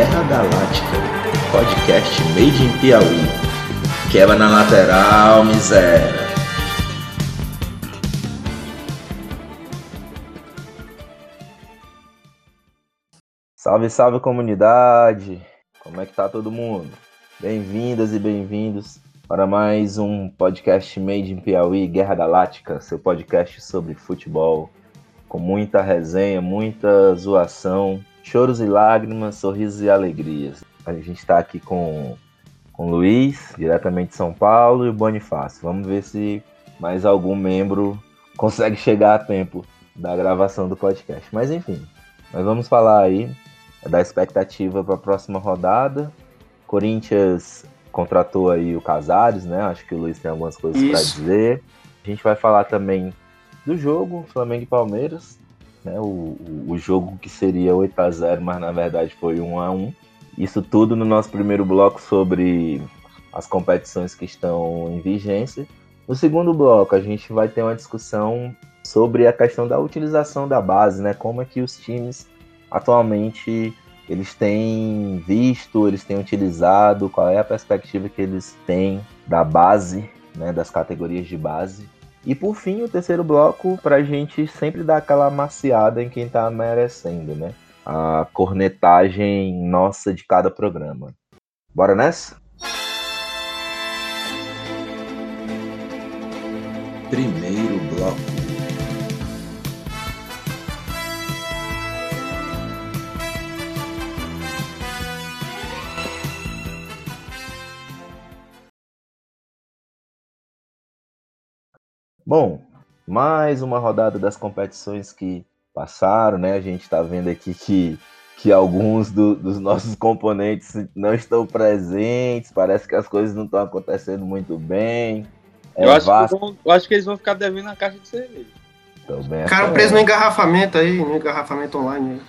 Guerra Galáctica, podcast made in Piauí. Quebra na lateral, miséria. Salve, salve comunidade! Como é que tá todo mundo? Bem-vindas e bem-vindos para mais um podcast Made in Piauí, Guerra Galáctica, seu podcast sobre futebol, com muita resenha, muita zoação, choros e lágrimas, sorrisos e alegrias. A gente está aqui com, com o Luiz, diretamente de São Paulo, e o Bonifácio. Vamos ver se mais algum membro consegue chegar a tempo da gravação do podcast. Mas enfim, nós vamos falar aí da expectativa para a próxima rodada. Corinthians contratou aí o Casares, né? Acho que o Luiz tem algumas coisas para dizer. A gente vai falar também do jogo Flamengo e Palmeiras, né? O, o, jogo que seria 8 a 0 mas na verdade foi 1 a 1 Isso tudo no nosso primeiro bloco sobre as competições que estão em vigência. No segundo bloco, a gente vai ter uma discussão sobre a questão da utilização da base, né? Como é que os times atualmente eles têm visto, eles têm utilizado, qual é a perspectiva que eles têm da base, né, das categorias de base e por fim, o terceiro bloco, para a gente sempre dar aquela maciada em quem está merecendo, né? A cornetagem nossa de cada programa. Bora nessa? Primeiro bloco. Bom, mais uma rodada das competições que passaram, né? A gente está vendo aqui que, que alguns do, dos nossos componentes não estão presentes, parece que as coisas não estão acontecendo muito bem. É eu, acho Vasco... vão, eu, acho que eles vão ficar devendo a caixa de cerveja. Cara preso no engarrafamento aí, no engarrafamento online.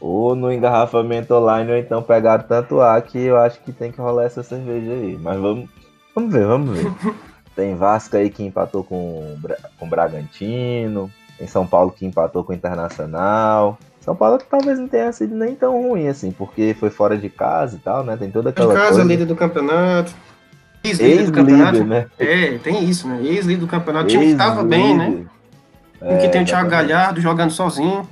Ou no engarrafamento online, ou então pegaram tanto ar que eu acho que tem que rolar essa cerveja aí. Mas vamos, vamos ver, vamos ver. Tem Vasco aí que empatou com com Bragantino. Tem São Paulo que empatou com o Internacional. São Paulo que talvez não tenha sido nem tão ruim assim, porque foi fora de casa e tal, né? Tem toda aquela. Em casa, coisa. líder do campeonato. Ex-líder do campeonato. Né? É, tem isso, né? Ex-líder do campeonato. O time que tava bem, né? É, que tem o Thiago Galhardo jogando sozinho.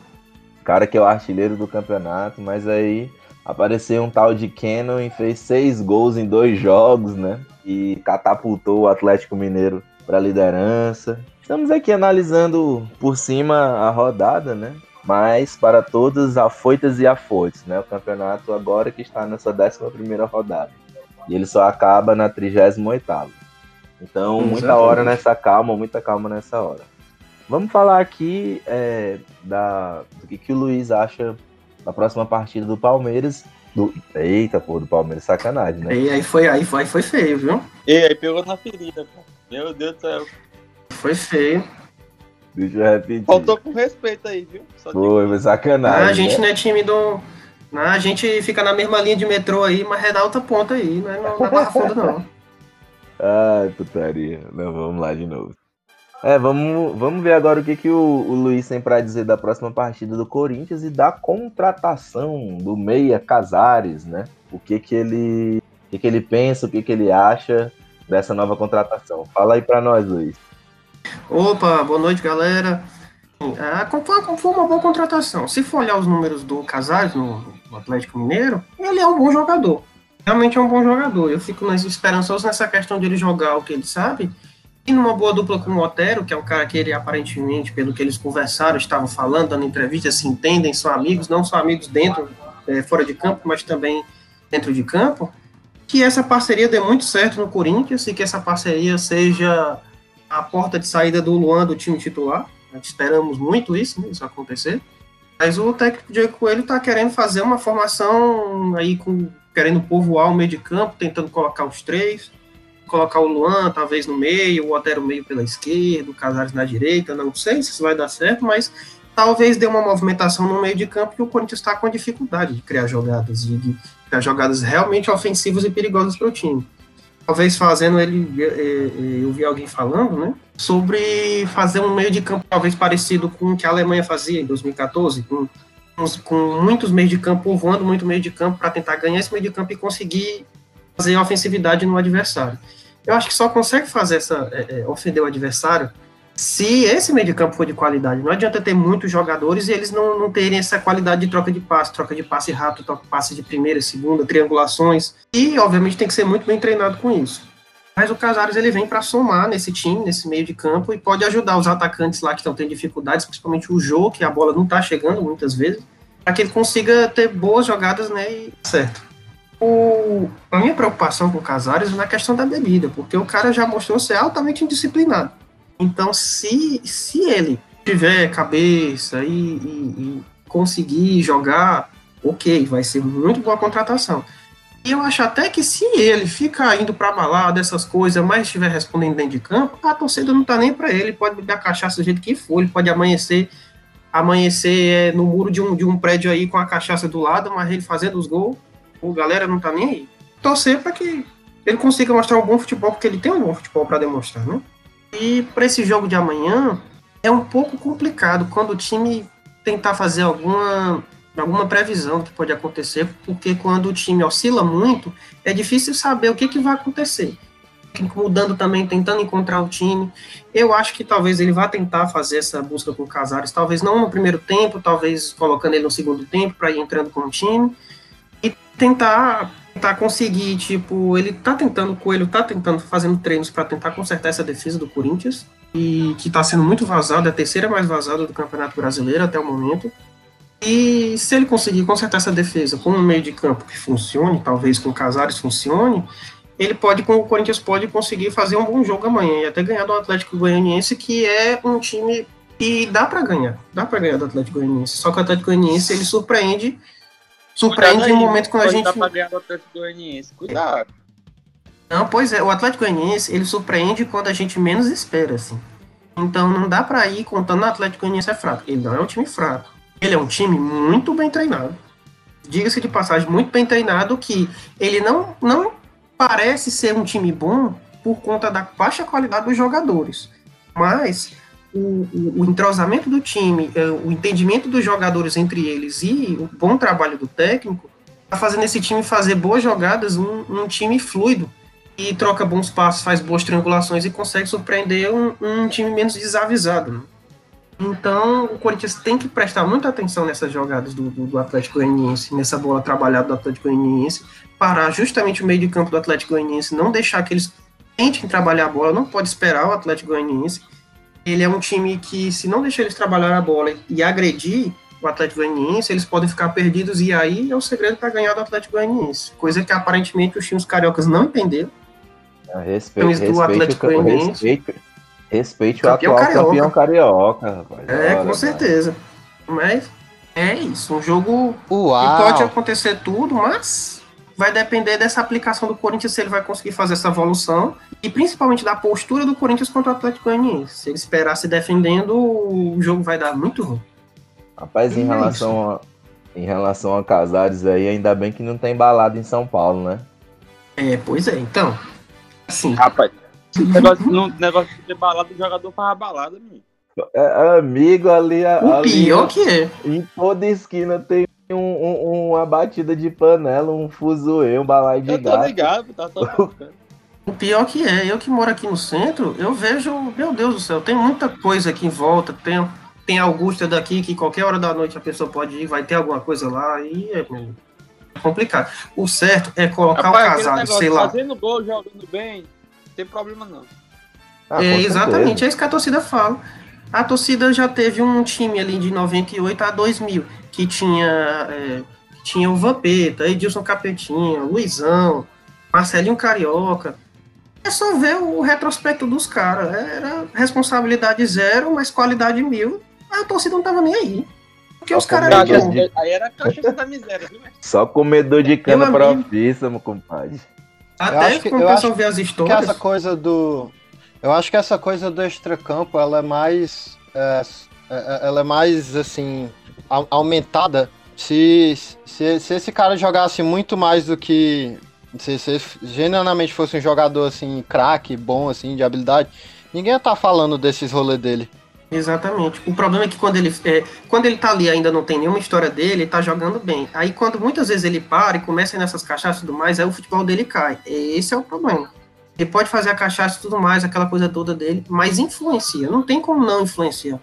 Cara que é o artilheiro do campeonato, mas aí apareceu um tal de Cannon e fez seis gols em dois jogos, né? E catapultou o Atlético Mineiro para a liderança. Estamos aqui analisando por cima a rodada, né? Mas para todos afoitas e afoitos, né? O campeonato agora que está nessa 11 primeira rodada. E ele só acaba na 38 Então, muita hora nessa calma, muita calma nessa hora. Vamos falar aqui é, da, do que, que o Luiz acha na próxima partida do Palmeiras. Do... Eita, pô, do Palmeiras, sacanagem, né? E aí foi, aí foi, foi feio, viu? E aí pegou na ferida, pô. Meu Deus do céu. Foi feio. Deixa eu repetir. Faltou com respeito aí, viu? Só foi, foi sacanagem. Ah, a gente né? não é time do. Não, a gente fica na mesma linha de metrô aí, mas é outra ponta aí, não é na Barra Funda, não. Ai, putaria. Não, vamos lá de novo. É, vamos, vamos ver agora o que, que o, o Luiz tem para dizer da próxima partida do Corinthians e da contratação do Meia Casares, né? O que que ele, o que que ele pensa, o que que ele acha dessa nova contratação. Fala aí para nós, Luiz. Opa, boa noite, galera. É, foi uma boa contratação. Se for olhar os números do Casares no, no Atlético Mineiro, ele é um bom jogador. Realmente é um bom jogador. Eu fico esperançoso nessa questão de ele jogar o que ele sabe e numa boa dupla com o Otero, que é um cara que ele aparentemente, pelo que eles conversaram, estavam falando, dando entrevistas, se entendem, são amigos, não são amigos dentro, é, fora de campo, mas também dentro de campo, que essa parceria dê muito certo no Corinthians e que essa parceria seja a porta de saída do Luan do time titular. Nós esperamos muito isso, né, isso acontecer. Mas o técnico Diego Coelho está querendo fazer uma formação aí com querendo povoar o meio de campo, tentando colocar os três colocar o Luan talvez no meio, o Otero meio pela esquerda, o Casares na direita, não sei se isso vai dar certo, mas talvez dê uma movimentação no meio de campo que o Corinthians está com dificuldade de criar jogadas, de, de criar jogadas realmente ofensivas e perigosas para o time. Talvez fazendo ele, é, é, eu vi alguém falando, né, sobre fazer um meio de campo talvez parecido com o que a Alemanha fazia em 2014, com com muitos meios de campo, povoando muito meio de campo para tentar ganhar esse meio de campo e conseguir fazer ofensividade no adversário. Eu acho que só consegue fazer essa, é, é, ofender o adversário se esse meio de campo for de qualidade. Não adianta ter muitos jogadores e eles não, não terem essa qualidade de troca de passe, troca de passe rápido, troca de passe de primeira, segunda, triangulações. E, obviamente, tem que ser muito bem treinado com isso. Mas o Casares ele vem para somar nesse time, nesse meio de campo, e pode ajudar os atacantes lá que estão tendo dificuldades, principalmente o Jô, que a bola não está chegando muitas vezes, para que ele consiga ter boas jogadas, né? E certo. O, a minha preocupação com o Casares é na questão da bebida, porque o cara já mostrou ser altamente indisciplinado. Então, se, se ele tiver cabeça e, e, e conseguir jogar, ok, vai ser muito boa contratação. E eu acho até que se ele fica indo pra balada, essas coisas, mas estiver respondendo dentro de campo, a torcida não tá nem para ele, pode beber a cachaça do jeito que for, ele pode amanhecer amanhecer é, no muro de um, de um prédio aí com a cachaça do lado, mas ele fazendo os gols, o galera não tá nem aí. Torcer para que ele consiga mostrar um bom futebol, porque ele tem um bom futebol para demonstrar, né? E para esse jogo de amanhã é um pouco complicado quando o time tentar fazer alguma alguma previsão que pode acontecer, porque quando o time oscila muito, é difícil saber o que, que vai acontecer. Mudando também, tentando encontrar o time. Eu acho que talvez ele vá tentar fazer essa busca com o Casares, talvez não no primeiro tempo, talvez colocando ele no segundo tempo para ir entrando com o time tentar tentar conseguir, tipo, ele tá tentando, o Coelho tá tentando, fazendo treinos para tentar consertar essa defesa do Corinthians, e que tá sendo muito vazada, é a terceira mais vazada do Campeonato Brasileiro até o momento. E se ele conseguir consertar essa defesa com um meio de campo que funcione, talvez com Casares funcione, ele pode, com o Corinthians pode conseguir fazer um bom jogo amanhã e até ganhar do Atlético Goianiense, que é um time que dá para ganhar, dá para ganhar do Atlético Goianiense. Só que o Atlético Goianiense ele surpreende surpreende em um momento quando a gente. Cuidado. Não, pois é, o Atlético Goianiense, ele surpreende quando a gente menos espera, assim. Então não dá para ir contando o Atlético Goianiense é fraco. Ele não é um time fraco. Ele é um time muito bem treinado. Diga-se de passagem, muito bem treinado, que ele não, não parece ser um time bom por conta da baixa qualidade dos jogadores. Mas o, o, entrosamento do time, é, o entendimento dos jogadores entre eles e o bom trabalho do técnico está fazendo esse time fazer boas jogadas, um, um, time fluido e troca bons passos, faz boas triangulações e consegue surpreender um, um time menos desavisado. Né? Então, o Corinthians tem que prestar muita atenção nessas jogadas do, do, do Atlético Goianiense, nessa bola trabalhada do Atlético Goianiense, parar justamente o meio de campo do Atlético Goianiense, não deixar que eles tentem trabalhar a bola, não pode esperar o Atlético Goianiense ele é um time que, se não deixar eles trabalhar a bola e agredir o Atlético Goianiense, eles podem ficar perdidos e aí é o segredo para ganhar do Atlético Goianiense. Coisa que aparentemente os times cariocas não entenderam. Ah, respeito, respeito, do Atlético Goianiense. Respeito, respeite o atual carioca. campeão carioca, rapaz. É, com certeza. Mas é isso, um jogo Uau. que pode acontecer tudo, mas vai depender dessa aplicação do Corinthians se ele vai conseguir fazer essa evolução e principalmente da postura do Corinthians contra o Atlético Goianiense. Se ele esperar se defendendo, o jogo vai dar muito ruim. Rapaz, em é relação, a, em relação a Casares aí, ainda bem que não tem balada em São Paulo, né? É, pois é, então. Assim. Rapaz, negócio, no negócio de balada, o jogador faz balada, amigo. É, amigo ali. O ali, pior que é. Em toda esquina tem um, um, uma batida de panela, um fuzuê, um balai de eu gato. Tô ligado, tá só O pior que é, eu que moro aqui no centro, eu vejo, meu Deus do céu, tem muita coisa aqui em volta, tem, tem Augusta daqui, que qualquer hora da noite a pessoa pode ir, vai ter alguma coisa lá, e é, complicado. O certo é colocar Rapaz, o casado, negócio, sei lá. Fazendo gol, jogando bem, não tem problema não. Ah, é, exatamente, é isso que a torcida fala. A torcida já teve um time ali de 98 a 2000, que tinha, é, tinha o Vampeta, Edilson Capetinha, Luizão, Marcelinho Carioca. É só ver o retrospecto dos caras. Era responsabilidade zero, mas qualidade mil. A torcida não tava nem aí. Porque os caras eram de... Aí era caixa da miséria, viu? Só comedor de cana profissa, compadre. Até quando o pessoal vê as histórias. Que essa coisa do. Eu acho que essa coisa do extracampo, ela é mais. É, é, é ela é mais, assim, aumentada se, se, se esse cara jogasse muito mais do que. Se, se genuinamente fosse um jogador assim, craque, bom, assim, de habilidade, ninguém ia estar tá falando desses rolês dele. Exatamente. O problema é que quando ele, é, quando ele tá ali ainda não tem nenhuma história dele, ele tá jogando bem. Aí quando muitas vezes ele para e começa nessas cachaças e tudo mais, aí o futebol dele cai. Esse é o problema. Ele pode fazer a cachaça e tudo mais, aquela coisa toda dele, mas influencia. Não tem como não influenciar.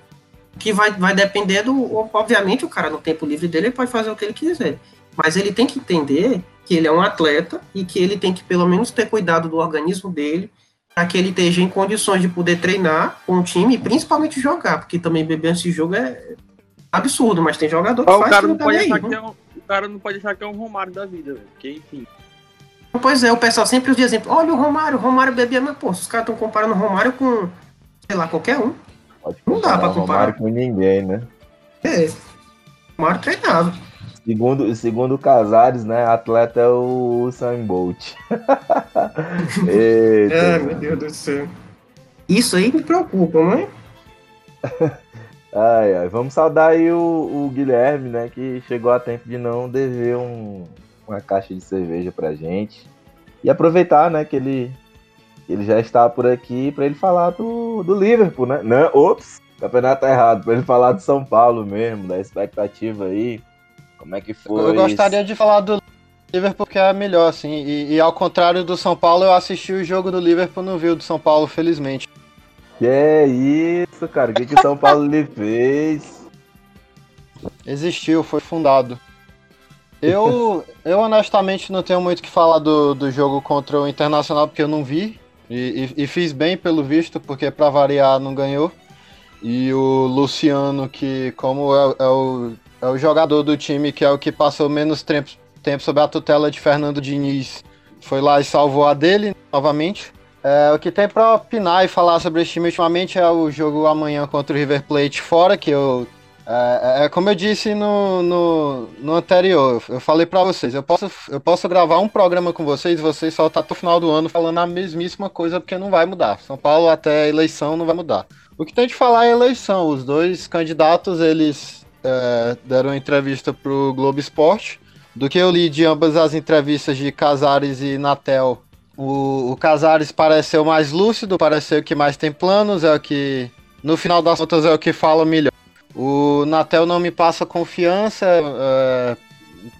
Que vai, vai depender do. Obviamente, o cara no tempo livre dele ele pode fazer o que ele quiser. Mas ele tem que entender que ele é um atleta e que ele tem que pelo menos ter cuidado do organismo dele para que ele esteja em condições de poder treinar com o time e principalmente jogar, porque também beber esse jogo é absurdo, mas tem jogador que Ó, o faz cara que não pode achar que né? é um, o cara não pode achar que é um Romário da vida, velho. Porque, enfim. Pois é, o pessoal sempre usa exemplo, olha o Romário, o Romário bebia, mas pô, os caras estão comparando o Romário com, sei lá, qualquer um. Pode Não dá pra o Romário comparar. com ninguém, né? É, o Romário treinava. Segundo, segundo o Casares, né? Atleta é o Usain Bolt. Eita, Ai, meu Deus do céu. Isso aí me preocupa, não é? Ai, ai. Vamos saudar aí o, o Guilherme, né? Que chegou a tempo de não dever um- uma caixa de cerveja pra gente. E aproveitar, né? Que ele, ele já está por aqui pra ele falar do, do Liverpool, né? Não, ops, o campeonato tá errado. Pra ele falar do São Paulo mesmo, da expectativa aí. Como é que foi? Eu gostaria de falar do Liverpool porque é melhor, assim. E, e ao contrário do São Paulo, eu assisti o jogo do Liverpool no viu do São Paulo, felizmente. Que é isso, cara? O que, que o São Paulo lhe fez? Existiu, foi fundado. Eu, eu honestamente não tenho muito o que falar do, do jogo contra o Internacional porque eu não vi. E, e- e fiz bem pelo visto, porque pra variar não ganhou. E o Luciano, que como é, é o, é o jogador do time que é o que passou menos tempo, tempo sob a tutela de Fernando Diniz, foi lá e salvou a dele novamente. É, o que tem pra opinar e falar sobre esse time ultimamente é o jogo amanhã contra o River Plate fora, que eu é, é como eu disse no, no, no anterior, eu falei pra vocês, eu posso, eu posso gravar um programa com vocês e vocês soltar até o final do ano falando a mesmíssima coisa, porque não vai mudar. São Paulo até a eleição não vai mudar. O que tem de falar é eleição. Os dois candidatos, eles é, deram entrevista pro Globo Esporte. Do que eu li de ambas as entrevistas de Casares e Natel, o, o Casares pareceu mais lúcido, pareceu que mais tem planos, é o que, no final das contas, é o que fala melhor. O Natel não me passa confiança é,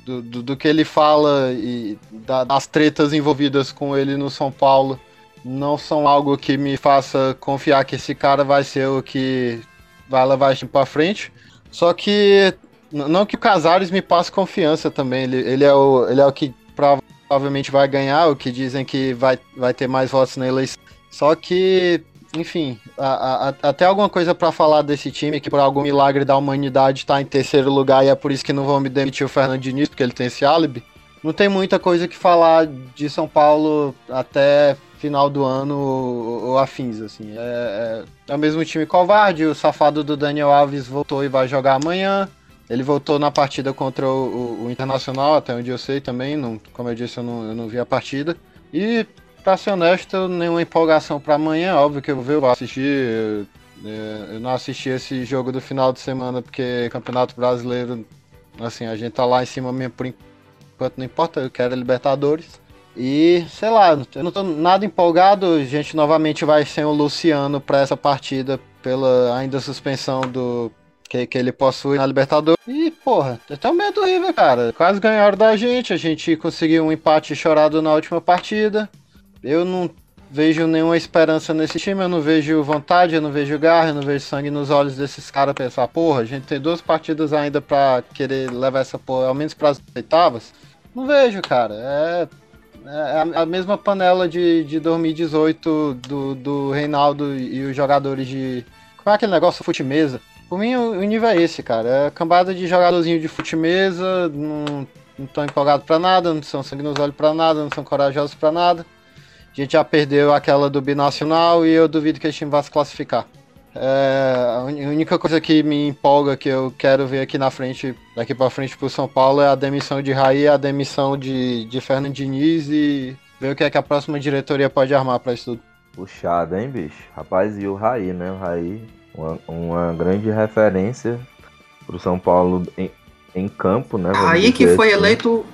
do, do, do que ele fala e da- das tretas envolvidas com ele no São Paulo. Não são algo que me faça confiar que esse cara vai ser o que vai levar isso pra frente. Só que, não que o Casares me passe confiança também. Ele, ele, é, o, ele é o que provavelmente vai ganhar, o que dizem que vai, vai ter mais votos na eleição. Só que, enfim, a- a- até alguma coisa pra falar desse time que por algum milagre da humanidade tá em terceiro lugar e é por isso que não vão me demitir o Fernando Diniz, porque ele tem esse álibi. Não tem muita coisa que falar de São Paulo até final do ano ou, ou afins, assim. É, é, é o mesmo time covarde, o safado do Daniel Alves voltou e vai jogar amanhã. Ele voltou na partida contra o, o- o Internacional, até onde eu sei também. Não, como eu disse, eu não, eu não vi a partida. E, pra ser honesto, nenhuma empolgação pra amanhã. Óbvio que eu vou assistir. Eu, é, eu não assisti esse jogo do final de semana porque Campeonato Brasileiro, assim, a gente tá lá em cima mesmo por enquanto, não importa, eu quero Libertadores. E, sei lá, eu não tô nada empolgado. A gente novamente vai sem o Luciano pra essa partida pela ainda suspensão do que, que ele possui na Libertadores. E, porra, eu tenho medo do River, cara. Quase ganharam da gente. A gente conseguiu um empate chorado na última partida. Eu não vejo nenhuma esperança nesse time. Eu não vejo vontade, eu não vejo garra, eu não vejo sangue nos olhos desses caras pensar, porra, a gente tem duas partidas ainda pra querer levar essa porra, ao menos pras oitavas. Não vejo, cara. É, é a- a mesma panela de, de 2018 do, do Reinaldo e os jogadores de. Como é aquele negócio fute-mesa? Por mim, o, nível é esse, cara. É cambada de jogadorzinho de fute-mesa, não, não tão empolgado pra nada, não são sangue nos olhos pra nada, não são corajosos pra nada. A gente já perdeu aquela do binacional e eu duvido que esse time vá se classificar. É, a a única coisa que me empolga, que eu quero ver aqui na frente, daqui pra frente pro São Paulo, é a demissão de Raí, a demissão de, de Fernando Diniz e ver o que é que a próxima diretoria pode armar pra isso tudo. Puxado, hein, bicho? Rapaz, e o Raí, né? O Raí, uma, uma grande referência pro São Paulo em, em campo, né? vamos Aí que foi assim. eleito.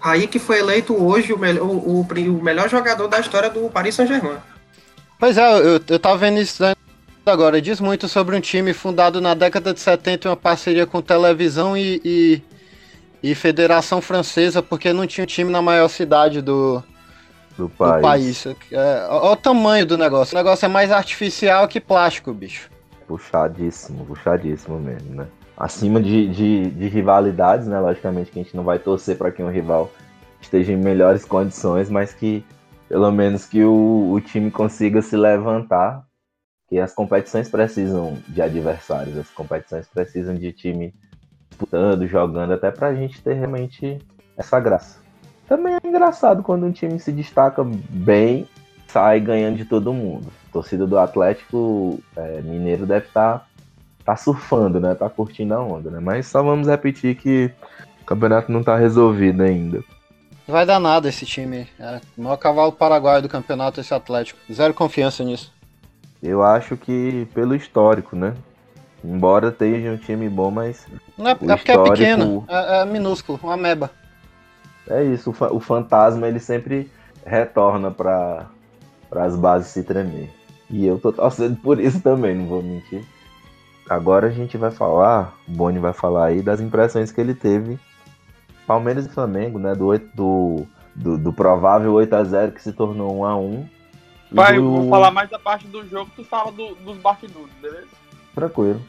Aí que foi eleito hoje o melhor, o, o, o melhor jogador da história do Paris Saint-Germain. Pois é, eu, eu tava vendo isso, agora diz muito sobre um time fundado na década de 70 em uma parceria com televisão e, e, e Federação Francesa, porque não tinha um time na maior cidade do, Do país. do país. É, olha o tamanho do negócio. O negócio é mais artificial que plástico, bicho. Puxadíssimo, puxadíssimo mesmo, né? Acima de, de, de rivalidades, né? Logicamente que a gente não vai torcer para que um rival esteja em melhores condições, mas que pelo menos que o, o time consiga se levantar. Que as competições precisam de adversários, as competições precisam de time disputando, jogando, até pra gente ter realmente essa graça. Também é engraçado quando um time se destaca bem, sai ganhando de todo mundo. A torcida do Atlético é, Mineiro deve estar tá, surfando, né? Tá curtindo a onda, né? Mas só vamos repetir que o campeonato não tá resolvido ainda. Não vai dar nada esse time. É o maior cavalo paraguaio do campeonato, esse Atlético. Zero confiança nisso. Eu acho que pelo histórico, né? Embora esteja um time bom, mas Não é, O é porque é histórico- pequeno, é, é minúsculo, uma ameba. é isso. O, fa- o fantasma ele sempre retorna para as bases se tremer. E eu tô torcendo por isso também, não vou mentir. Agora a gente vai falar, o Boni vai falar aí das impressões que ele teve. Palmeiras e Flamengo, né? Do, oito- do, do, do provável 8x0 que se tornou 1x1. E Vai, eu do- vou falar mais da parte do jogo, tu fala do- dos bastidores, beleza? Tranquilo.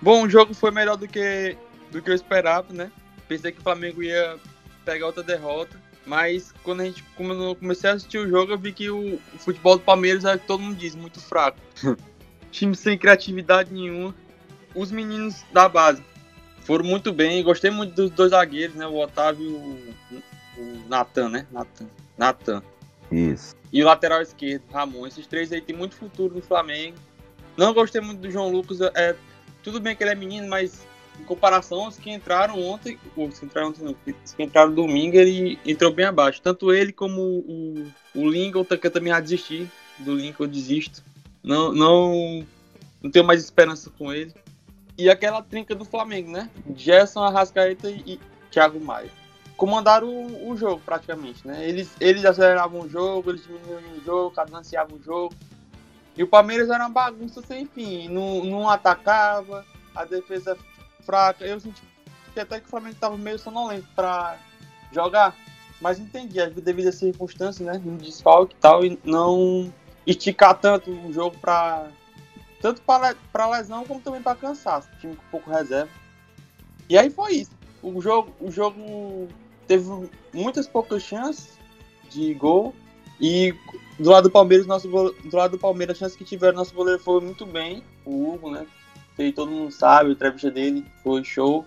Bom, o jogo foi melhor do que, do que eu esperava, né? Pensei que o Flamengo ia pegar outra derrota. Mas quando a gente quando eu comecei a assistir o jogo, eu vi que o, o futebol do Palmeiras é o que todo mundo diz, muito fraco. Time sem criatividade nenhuma. Os meninos da base foram muito bem. Gostei muito dos dois zagueiros, né? O Otávio e o, o Natan, né? Natan. Natan. Isso. E o lateral esquerdo, Ramon. Esses três aí tem muito futuro no Flamengo. Não gostei muito do João Lucas. É, tudo bem que ele é menino, mas em comparação aos que entraram ontem, os que entraram ontem não, os que entraram domingo, ele entrou bem abaixo. Tanto ele como o, o Lincoln, que eu também já desisti. Do Lincoln eu desisto. Não, não, não tenho mais esperança com ele. E aquela trinca do Flamengo, né? Gerson, Arrascaeta e, Thiago Maia comandaram o, o jogo praticamente, né? Eles, eles aceleravam o jogo, eles diminuíam o jogo, cadenciavam o jogo. E o Palmeiras era uma bagunça sem fim, não, não atacava, a defesa fraca. Eu senti que até que o Flamengo estava meio sonolento para jogar, mas entendi, as devidas circunstâncias, né? Um desfalque e tal, e não esticar tanto o jogo para tanto para lesão como também para cansaço, time com pouco reserva. E aí foi isso. O jogo, o jogo teve muitas poucas chances de gol e do lado do Palmeiras, nosso do lado do Palmeiras, as chances que tiveram, nosso goleiro foi muito bem, o Hugo, né? Que todo mundo sabe, a entrevista dele foi show.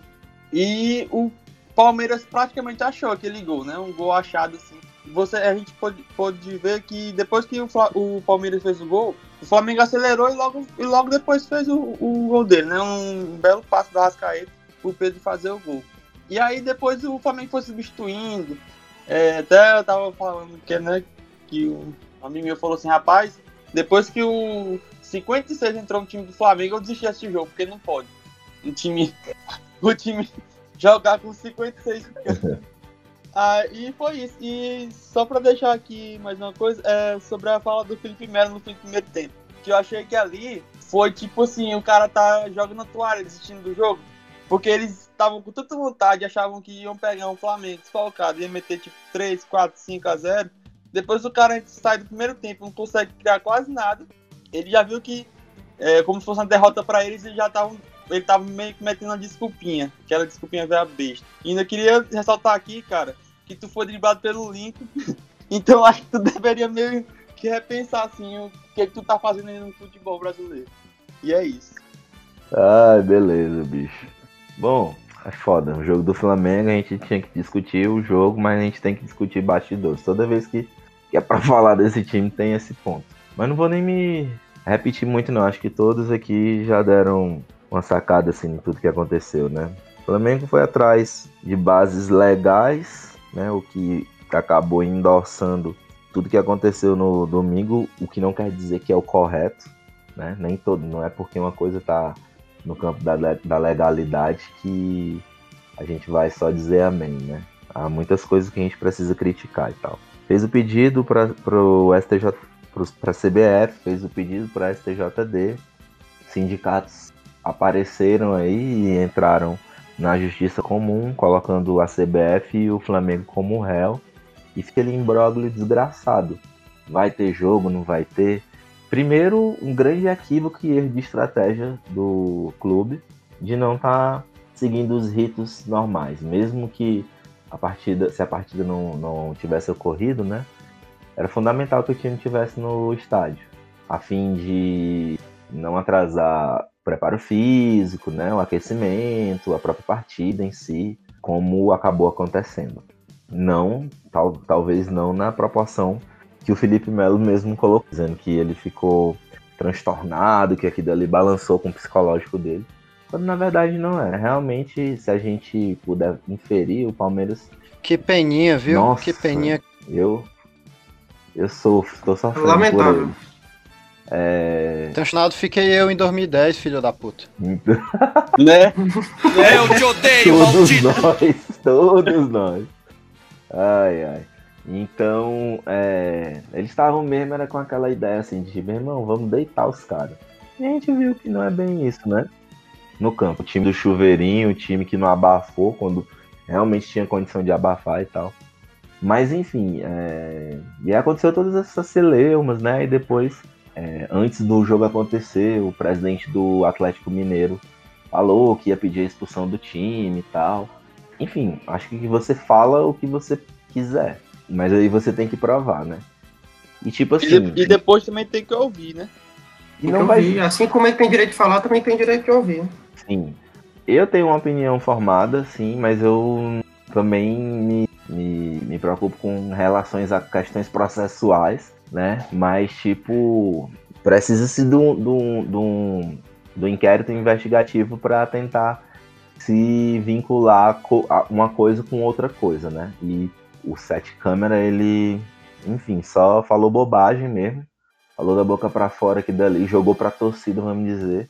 E o Palmeiras praticamente achou aquele gol, né? Um gol achado assim. Você, a gente pode, pode ver que depois que o, o Palmeiras fez o gol, o Flamengo acelerou e logo, e logo depois fez o, o gol dele, né? Um belo passo da Rascaeta pro Pedro fazer o gol. E aí depois o Flamengo foi substituindo. É, até eu tava falando que, né, que um amigo meu falou assim, rapaz, depois que o 56 entrou no time do Flamengo, eu desisti desse jogo, porque não pode. O time, o time jogar com 56. Ah, e foi isso. E só pra deixar aqui mais uma coisa, é sobre a fala do Felipe Melo no primeiro tempo. Que eu achei que ali foi tipo assim, o cara tá jogando a toalha, desistindo do jogo. Porque eles estavam com tanta vontade, achavam que iam pegar um Flamengo desfalcado, ia meter tipo 3, 4, 5 a 0. Depois o cara sai do primeiro tempo, não consegue criar quase nada. Ele já viu que, é, como se fosse uma derrota pra eles, ele já tava, ele tava meio que metendo uma desculpinha. Aquela desculpinha velha besta. E ainda queria ressaltar aqui, cara, que tu foi driblado pelo Lincoln. então acho que tu deveria meio que repensar assim o que, que tu tá fazendo aí no futebol brasileiro. E é isso. Ai, beleza, bicho. Bom, é foda. O jogo do Flamengo a gente tinha que discutir o jogo, mas a gente tem que discutir bastidores. Toda vez que, que é pra falar desse time tem esse ponto. Mas não vou nem me repetir muito, não. Acho que todos aqui já deram uma sacada assim em tudo que aconteceu, né? O Flamengo foi atrás de bases legais, né? O que acabou endossando tudo que aconteceu no domingo, o que não quer dizer que é o correto, né? Nem todo, não é porque uma coisa tá no campo da, da legalidade que a gente vai só dizer amém, né? Há muitas coisas que a gente precisa criticar e tal. Fez o pedido para o STJ, para a CBF, fez o pedido para a STJD, sindicatos apareceram aí e entraram na justiça comum, colocando a CBF e o Flamengo como réu. E fica aquele imbróglio desgraçado. Vai ter jogo, não vai ter? Primeiro, um grande equívoco e erro de estratégia do clube de não estar tá seguindo os ritos normais. Mesmo que a partida, se a partida não, não tivesse ocorrido, né? Era fundamental que o time estivesse no estádio, a fim de não atrasar preparo físico, né, o aquecimento, a própria partida em si, como acabou acontecendo. Não, tal, talvez não na proporção que o Felipe Melo mesmo colocou, dizendo que ele ficou transtornado, que aquilo ali balançou com o psicológico dele. Quando na verdade não é. Realmente, se a gente puder inferir, o Palmeiras. Que peninha, viu? Nossa, que peninha. Eu. Eu sofro, tô sofrendo. Lamentável. Por ele. É... Transtornado fiquei eu em 2010, filho da puta. Né? Eu te odeio, todos nós, todos nós. Ai, ai. Então, é, eles estavam mesmo era com aquela ideia assim de, meu irmão, vamos deitar os caras. E a gente viu que não é bem isso, né? No campo, o time do chuveirinho, o time que não abafou quando realmente tinha condição de abafar e tal. Mas enfim, é... e aconteceu todas essas celeumas, né? E depois é, antes do jogo acontecer, o presidente do Atlético Mineiro falou que ia pedir a expulsão do time e tal. Enfim, acho que você fala o que você quiser, mas aí você tem que provar, né? E tipo assim. E, de- e depois também tem que ouvir, né? e não vai. ouvir. Assim como ele tem direito de falar, também tem direito de ouvir. Sim. Eu tenho uma opinião formada, sim, mas eu também me, me, me preocupo com relações a questões processuais, né? Mas, tipo, precisa-se de um, um inquérito investigativo para tentar se vincular a- uma coisa com outra coisa, né? E o Sete Câmara, ele, enfim, só falou bobagem mesmo. Falou da boca para fora aqui dali, jogou pra torcida, vamos dizer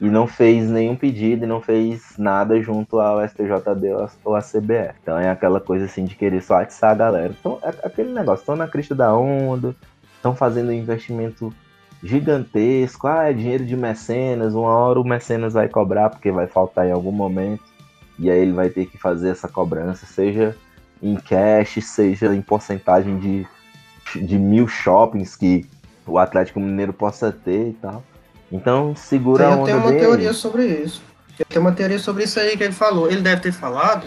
e não fez nenhum pedido e não fez nada junto ao STJD ou à CBF. Então é aquela coisa assim de querer só atiçar a galera. Então é aquele negócio, estão na crista da onda, estão fazendo um investimento gigantesco, ah, é dinheiro de mecenas, uma hora o mecenas vai cobrar porque vai faltar em algum momento, e aí ele vai ter que fazer essa cobrança, seja em cash, seja em porcentagem de, de mil shoppings que o Atlético Mineiro possa ter e tal. Então segura Tem a onda uma dele. teoria sobre isso. Tem uma teoria sobre isso aí que ele falou. Ele deve ter falado,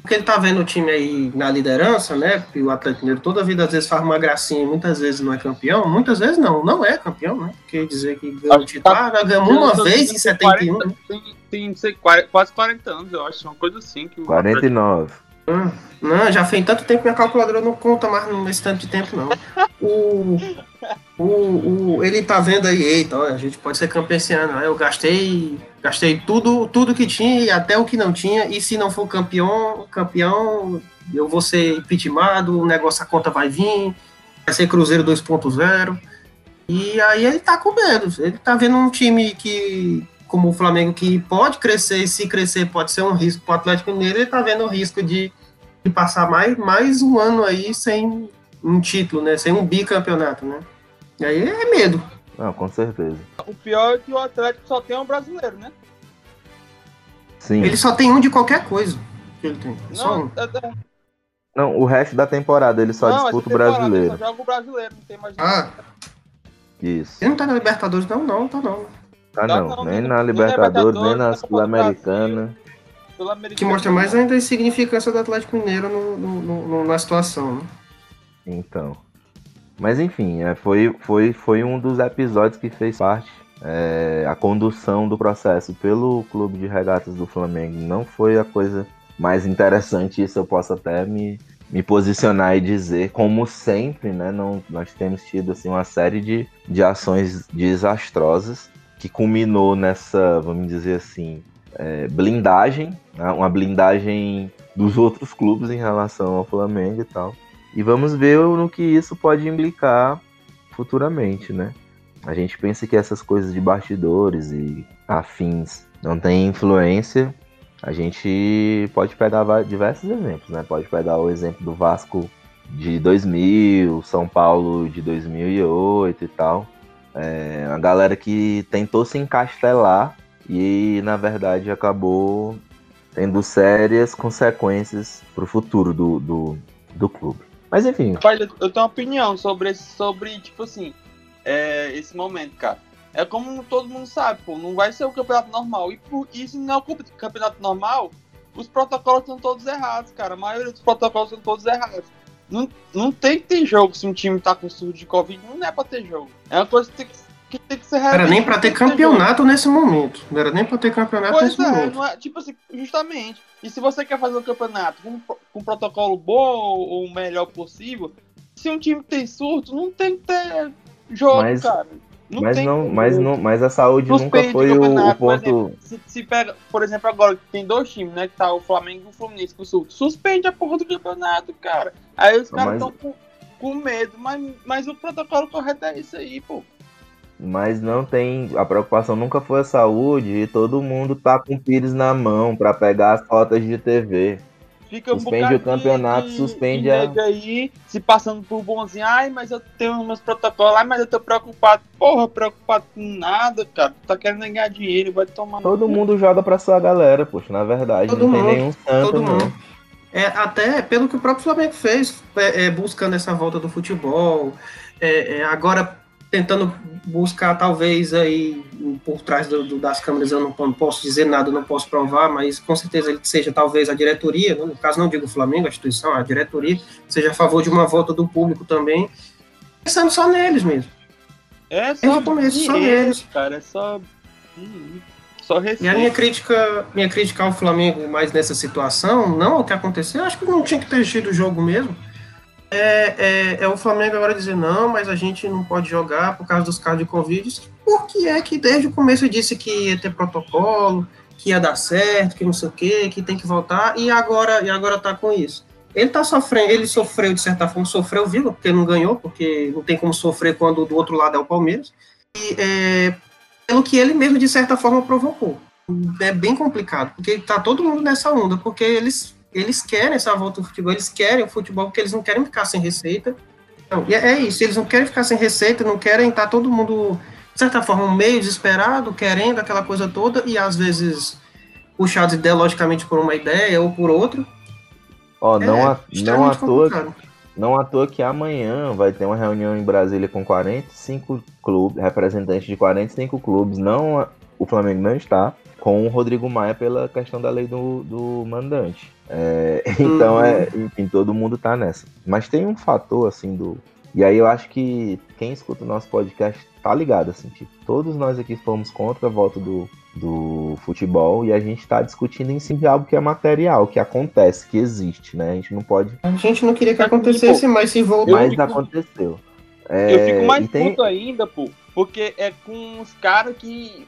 porque ele tá vendo o time aí na liderança, né? Que o Atlético Mineiro toda a vida às vezes faz uma gracinha e muitas vezes não é campeão. Muitas vezes não, não é campeão, né? Porque dizer que ganhou o título, tá- ah, ganhamos uma vez em 71. né? Tem, tem não sei, quase quase 40 anos, eu acho. Uma coisa assim. Que o 49. Ah, Não, já fez tanto tempo que minha calculadora não conta mais nesse tanto de tempo, não. O, o, o, ele tá vendo aí, eita, olha, a gente pode ser campeão esse ano. né? Eu gastei, gastei tudo, tudo que tinha e até o que não tinha. E se não for campeão, campeão, eu vou ser impeachmentado, o negócio, a conta vai vir, vai ser Cruzeiro 2.0. E aí ele tá com medo. Ele tá vendo um time que, como o Flamengo, que pode crescer, e se crescer pode ser um risco pro Atlético Mineiro, ele tá vendo o risco de, de passar mais, mais um ano aí sem um título, né? Sem um bicampeonato, né? E aí é medo. Não, com certeza. O pior é que o Atlético só tem um brasileiro, né? Sim. Ele só tem um de qualquer coisa. que Ele tem. Só Não, um. é- é- Não, o resto da temporada ele só não, disputa o brasileiro. Só joga o brasileiro, não tem mais Ah, Isso. ele não tá na Libertadores, não, não, tá não. Tá Tá não, não, nem nem na na Libertadores, nem na do Sul-Americana. Que mostra mais ainda a insignificância do Atlético Mineiro no, no- no- no- na situação, né? Então. Mas enfim, é, foi, foi, foi um dos episódios que fez parte. É, a condução do processo pelo Clube de Regatas do Flamengo não foi a coisa mais interessante. Isso eu posso até me, me posicionar e dizer. Como sempre, né, não, nós temos tido assim, uma série de, de ações desastrosas que culminou nessa, vamos dizer assim, é, blindagem, né, uma blindagem dos outros clubes em relação ao Flamengo e tal. E vamos ver no que isso pode implicar futuramente, né? A gente pensa que essas coisas de bastidores e afins não têm influência. A gente pode pegar diversos exemplos, né? Pode pegar o exemplo do Vasco de 2000, São Paulo de 2008 e tal. É, a galera que tentou se encastelar e, na verdade, acabou tendo sérias consequências pro futuro do, do, do clube. Mas enfim. Rapaz, eu eu tenho uma opinião sobre esse, sobre, tipo assim, é, esse momento, cara. É como todo mundo sabe, pô, não vai ser o campeonato normal. E por isso não é o campe- campeonato normal, os protocolos estão todos errados, cara. A maioria dos protocolos estão todos errados. Não, não tem que ter jogo se um time tá com surto de Covid, não é pra ter jogo. É uma coisa que tem que, que, tem que ser Não era nem pra ter campeonato nesse momento. Não era nem pra ter campeonato Pois nesse é, momento. não é, tipo assim, justamente. E se você quer fazer um campeonato com, com um protocolo bom ou o melhor possível, se um time tem surto, não tem que ter jogo, Mas- cara. Não mas tem não, como. mas não, mas a saúde nunca foi o, o ponto. exemplo, se, se pega, por exemplo, agora que tem dois times, né? Que tá o Flamengo e o Fluminense com surto. Suspende a porra do campeonato, cara. Aí os caras Mas- estão com, com medo, mas, mas o protocolo correto é isso aí, pô. Mas não tem. A preocupação nunca foi a saúde e todo mundo tá com pires na mão pra pegar as cotas de TV. Fica um Suspende bocado o campeonato, de- suspende de a- aí, se passando por bonzinho. Ai, mas eu tenho meus protocolos, ai, mas eu tô preocupado. Porra, preocupado com nada, cara. Tu tá querendo ganhar dinheiro, vai tomar. Todo mundo joga pra sua galera, poxa, na verdade. Todo não tem mundo, nenhum santo, Todo não. mundo. É, até pelo que o próprio Flamengo fez, é, é, buscando essa volta do futebol, é, é, agora tentando buscar talvez aí por trás do- do- das câmeras, eu não, não posso dizer nada, não posso provar, mas com certeza ele seja talvez a diretoria, né, no caso não digo o Flamengo, a instituição, a diretoria, seja a favor de uma volta do público também, pensando só neles mesmo. É Eu só já começo só dinheiro, neles. cara. É só. Só E a minha receita. crítica, minha crítica ao Flamengo mais nessa situação, não ao que aconteceu, acho que não tinha que ter tido o jogo mesmo. É, é, é o Flamengo agora dizer, não, mas a gente não pode jogar por causa dos casos de Covid. Por que é que desde o começo disse que ia ter protocolo, que ia dar certo, que não sei o quê, que tem que voltar, e agora, e agora tá com isso? Ele tá sofrendo, ele sofreu de certa forma, sofreu, vírgula, porque não ganhou, porque não tem como sofrer quando do outro lado é o Palmeiras. E é, pelo que ele mesmo, de certa forma, provocou. É bem complicado, porque tá todo mundo nessa onda, porque eles, eles querem essa volta do futebol, eles querem o futebol, porque eles não querem ficar sem receita. Não, e é isso, eles não querem ficar sem receita, não querem estar todo mundo, de certa forma, meio desesperado, querendo aquela coisa toda, e às vezes puxados ideologicamente por uma ideia ou por outra. Ó, não, é à- não, à toa, não à toa que amanhã vai ter uma reunião em Brasília com 45 clubes, representantes de 45 clubes. Não, o Flamengo não está com o Rodrigo Maia pela questão da lei do, do mandante. É, então, Uhum. é, enfim, todo mundo tá nessa. Mas tem um fator, assim, do. E aí eu acho que quem escuta o nosso podcast tá ligado, assim, tipo, todos nós aqui fomos contra a volta do, do futebol e a gente tá discutindo em cima de algo que é material, que acontece, que existe, né? A gente não pode. A gente não queria que acontecesse, mas se voltou. Mas fico- aconteceu. É, Eu fico mais tem- puto ainda, pô. Porque é com os caras que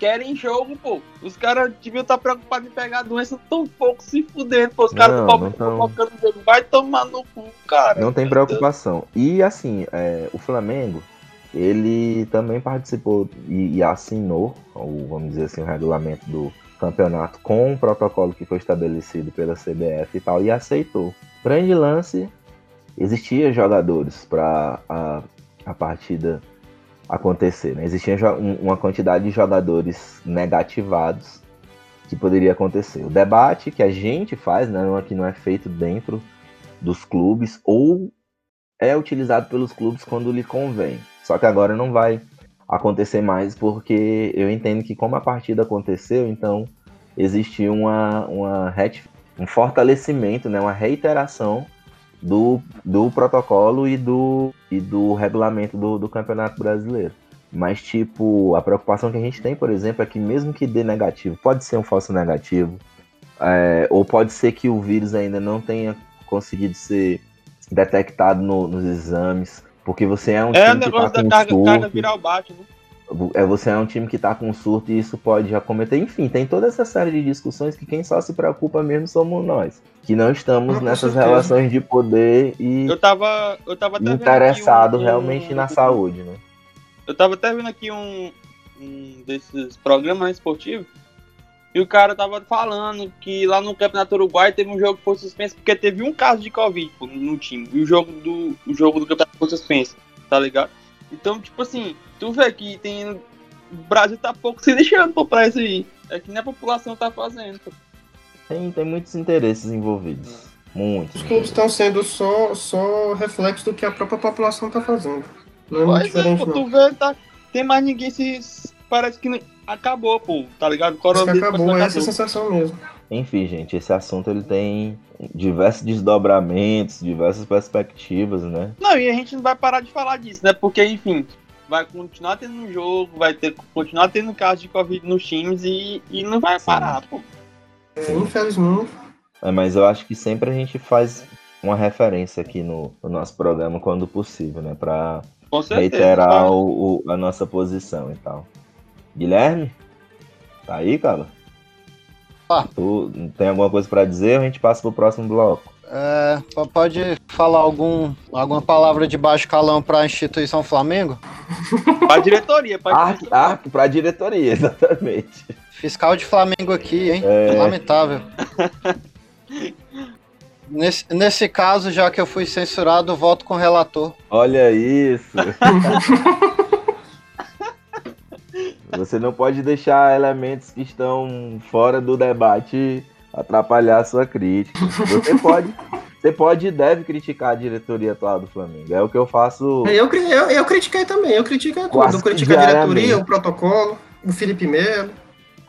querem jogo, pô. Os caras deviam estar preocupados em pegar a doença tão pouco se fudendo, pô. Os caras do Palmeiras colocando o jogo. Vai tomar no cu, cara. Não tem Deus. preocupação. E assim, é, o Flamengo, ele também participou e, e assinou, o, vamos dizer assim, o regulamento do campeonato com o protocolo que foi estabelecido pela CBF e tal, e aceitou. Grande lance, existia jogadores para a, a partida acontecer, né? Existia um- uma quantidade de jogadores negativados que poderia acontecer. O debate que a gente faz, né, não- que não é feito dentro dos clubes ou é utilizado pelos clubes quando lhe convém. Só que agora não vai acontecer mais porque eu entendo que como a partida aconteceu, então existe uma, uma um fortalecimento, né, uma reiteração do, do protocolo e do, e do regulamento do, do Campeonato Brasileiro. Mas, tipo, a preocupação que a gente tem, por exemplo, é que mesmo que dê negativo, pode ser um falso negativo, é, ou pode ser que o vírus ainda não tenha conseguido ser detectado no- nos exames, porque você é um É o time que negócio tá da com carga, surto, carga viral né? É, você é um time que tá com surto e isso pode acometer. Enfim, tem toda essa série de discussões que quem só se preocupa mesmo somos nós, que não estamos Com nessas certeza. relações de poder e Eu tava. Eu tava interessado um- realmente na saúde, né? Eu tava até vendo aqui um, um desses programas esportivos e o cara tava falando que lá no Campeonato Uruguai teve um jogo que foi suspenso porque teve um caso de Covid pô, no time. E o jogo do, o jogo do campeonato foi suspenso, tá ligado? Então, tipo assim, tu vê que tem. O Brasil tá pouco se deixando pô, pra isso aí. É que nem a população tá fazendo. Pô. Tem, tem muitos interesses envolvidos. Muitos. Os clubes estão sendo só, só reflexo do que a própria população está fazendo. Não é muito é, diferente, pô, não. tu vê, tá, tem mais ninguém se. Parece que não- acabou, pô, tá ligado? O Acho que coronavírus acabou, parece essa é a sensação mesmo. Enfim, gente, esse assunto ele tem diversos desdobramentos, diversas perspectivas, né? Não, e a gente não vai parar de falar disso, né? Porque, enfim, vai continuar tendo um jogo, vai ter, continuar tendo casos de Covid nos times e, e não vai parar, pô. É, infelizmente, É, mas eu acho que sempre a gente faz uma referência aqui no, no nosso programa quando possível, né? Pra Com certeza. reiterar o, o- a nossa posição e tal. Guilherme? Tá aí, cara? Tá. Tu tem alguma coisa pra dizer ou a gente passa pro próximo bloco? É, pode falar algum, alguma palavra de baixo calão para a instituição Flamengo? Pra diretoria, Arque, diretoria. pra diretoria, exatamente. Fiscal de Flamengo aqui, hein? É. Lamentável. Nesse, nesse caso, já que eu fui censurado, voto com o relator. Olha isso. Você não pode deixar elementos que estão fora do debate atrapalhar a sua crítica. Você pode, você pode e deve criticar a diretoria atual do Flamengo. É o que eu faço. eu, eu, eu critiquei também, eu critiquei tudo. Eu critiquei a diretoria, o protocolo, o Felipe Melo.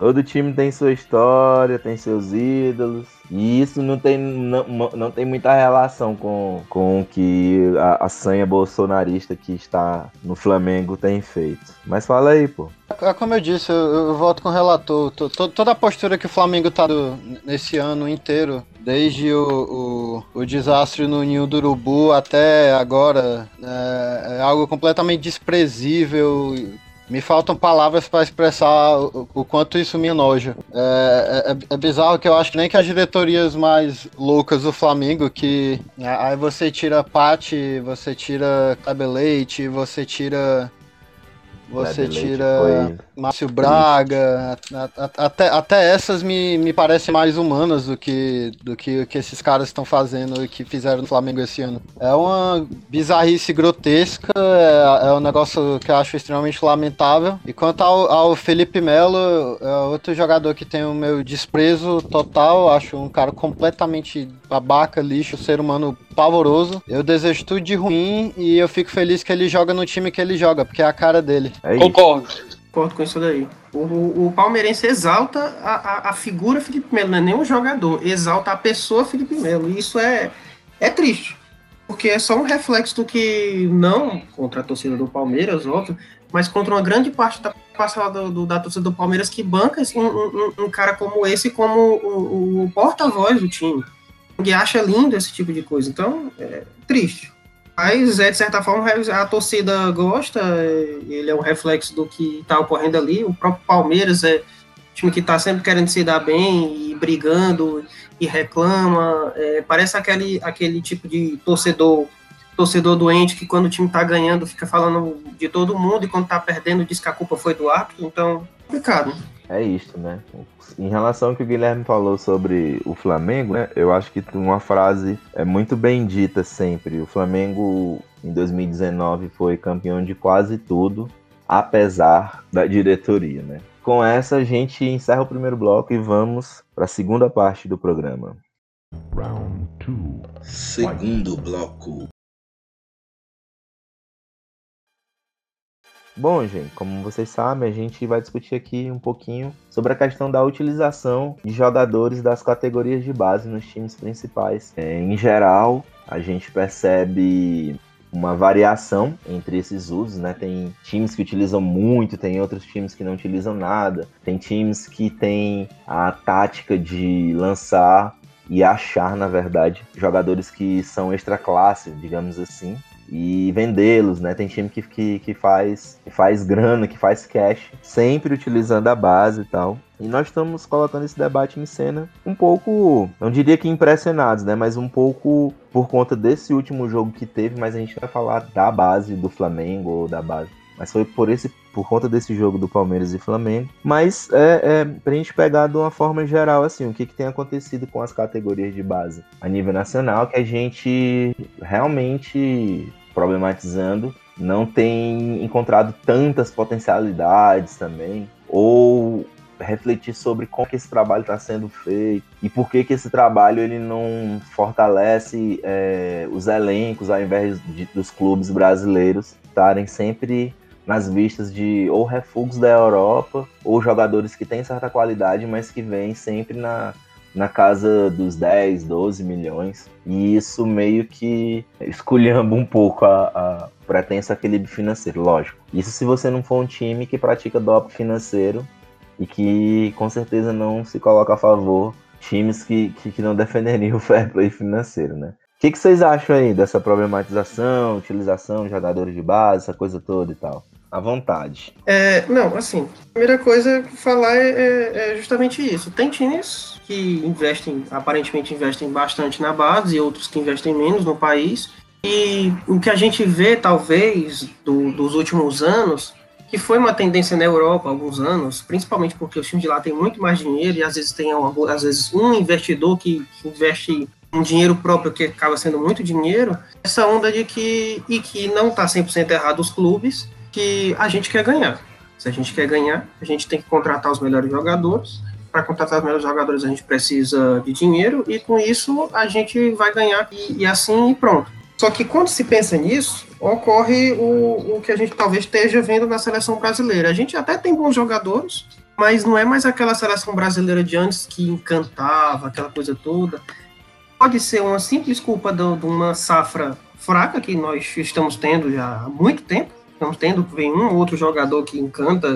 Todo time tem sua história, tem seus ídolos. E isso não tem, não, não tem muita relação com, com o que a, a sanha bolsonarista que está no Flamengo tem feito. Mas fala aí, pô. É como eu disse, eu, eu voto com o relator. To- to- toda a postura que o Flamengo tá do- nesse ano inteiro, desde o, o, o desastre no Ninho do Urubu até agora, é, é algo completamente desprezível. Me faltam palavras para expressar o, o quanto isso me enoja. É, é- é bizarro que eu acho que nem que as diretorias mais loucas do Flamengo, que aí você tira Pati, você tira Cabelete, você tira. Você tira. foi- Márcio Braga, até, até essas me, me parecem mais humanas do que, do que o que esses caras estão fazendo e que fizeram no Flamengo esse ano. É uma bizarrice grotesca, é, é um negócio que eu acho extremamente lamentável. E quanto ao, ao Felipe Melo, é outro jogador que tem o meu desprezo total, acho um cara completamente babaca, lixo, ser humano pavoroso. Eu desejo tudo de ruim e eu fico feliz que ele joga no time que ele joga, porque é a cara dele. É isso. Concordo. Concordo com isso daí. O, o, o palmeirense exalta a, a, a figura Felipe Melo, não é nem um jogador, exalta a pessoa Felipe Melo. E isso é, é triste. Porque é só um reflexo do que, não contra a torcida do Palmeiras, óbvio, mas contra uma grande parte da passada do, do- da torcida do Palmeiras que banca assim, um, um- um cara como esse como o, o porta-voz do time. E acha lindo esse tipo de coisa. Então, é triste. Mas, é, de certa forma, a torcida gosta, é, ele é um reflexo do que está ocorrendo ali. O próprio Palmeiras é um time que está sempre querendo se dar bem e brigando e reclama. É, parece aquele, aquele tipo de torcedor torcedor doente que quando o time está ganhando fica falando de todo mundo e quando está perdendo diz que a culpa foi do árbitro. Então, complicado. É isso, né? Em relação ao que o Guilherme falou sobre o Flamengo, né? Eu acho que uma frase é muito bem dita sempre. O Flamengo em 2019 foi campeão de quase tudo, apesar da diretoria, né? Com essa a gente encerra o primeiro bloco e vamos para a segunda parte do programa. Segundo bloco. Bom, gente, como vocês sabem, a gente vai discutir aqui um pouquinho sobre a questão da utilização de jogadores das categorias de base nos times principais. É, em geral, a gente percebe uma variação entre esses usos, né? Tem times que utilizam muito, tem outros times que não utilizam nada, tem times que têm a tática de lançar e achar, na verdade, jogadores que são extra classe, digamos assim, e vendê-los, né? Tem time que, que, que, faz, que faz grana, que faz cash, sempre utilizando a base e tal. E nós estamos colocando esse debate em cena um pouco, não diria que impressionados, né? Mas um pouco por conta desse último jogo que teve, mas a gente vai falar da base do Flamengo ou da base. Mas foi por esse, por conta desse jogo do Palmeiras e Flamengo. Mas é, é pra gente pegar de uma forma geral, assim, o que, que tem acontecido com as categorias de base a nível nacional, que a gente realmente problematizando, não tem encontrado tantas potencialidades também, ou refletir sobre como que esse trabalho está sendo feito e por que que esse trabalho ele não fortalece é, os elencos ao invés de, dos clubes brasileiros estarem sempre nas vistas de ou refugos da Europa ou jogadores que têm certa qualidade, mas que vêm sempre na, na casa dos 10, 12 milhões. E isso meio que esculhamba um pouco a, a pretensa equilíbrio financeiro, lógico. Isso se você não for um time que pratica doping financeiro e que com certeza não se coloca a favor times que, que, que não defenderiam o fair play financeiro, né? O que, que vocês acham aí dessa problematização, utilização de jogadores de base, essa coisa toda e tal? À vontade. É, não, assim, a primeira coisa que falar é, é, é, justamente isso. Tem times que investem, aparentemente investem bastante na base, e outros que investem menos no país. E o que a gente vê, talvez, do, dos últimos anos, que foi uma tendência na Europa há alguns anos, principalmente porque os times de lá têm muito mais dinheiro e às vezes tem às vezes um investidor que, investe um dinheiro próprio que acaba sendo muito dinheiro, essa onda de que, e que não está 100% errado os clubes, que a gente quer ganhar. Se a gente quer ganhar, a gente tem que contratar os melhores jogadores. Para contratar os melhores jogadores, a gente precisa de dinheiro e com isso a gente vai ganhar e, e assim e pronto. Só que quando se pensa nisso, ocorre o, o que a gente talvez esteja vendo na seleção brasileira. A gente até tem bons jogadores, mas não é mais aquela seleção brasileira de antes que encantava, aquela coisa toda. Pode ser uma simples culpa de uma safra fraca que nós estamos tendo já há muito tempo. Estamos tendo, vem um ou outro jogador que encanta,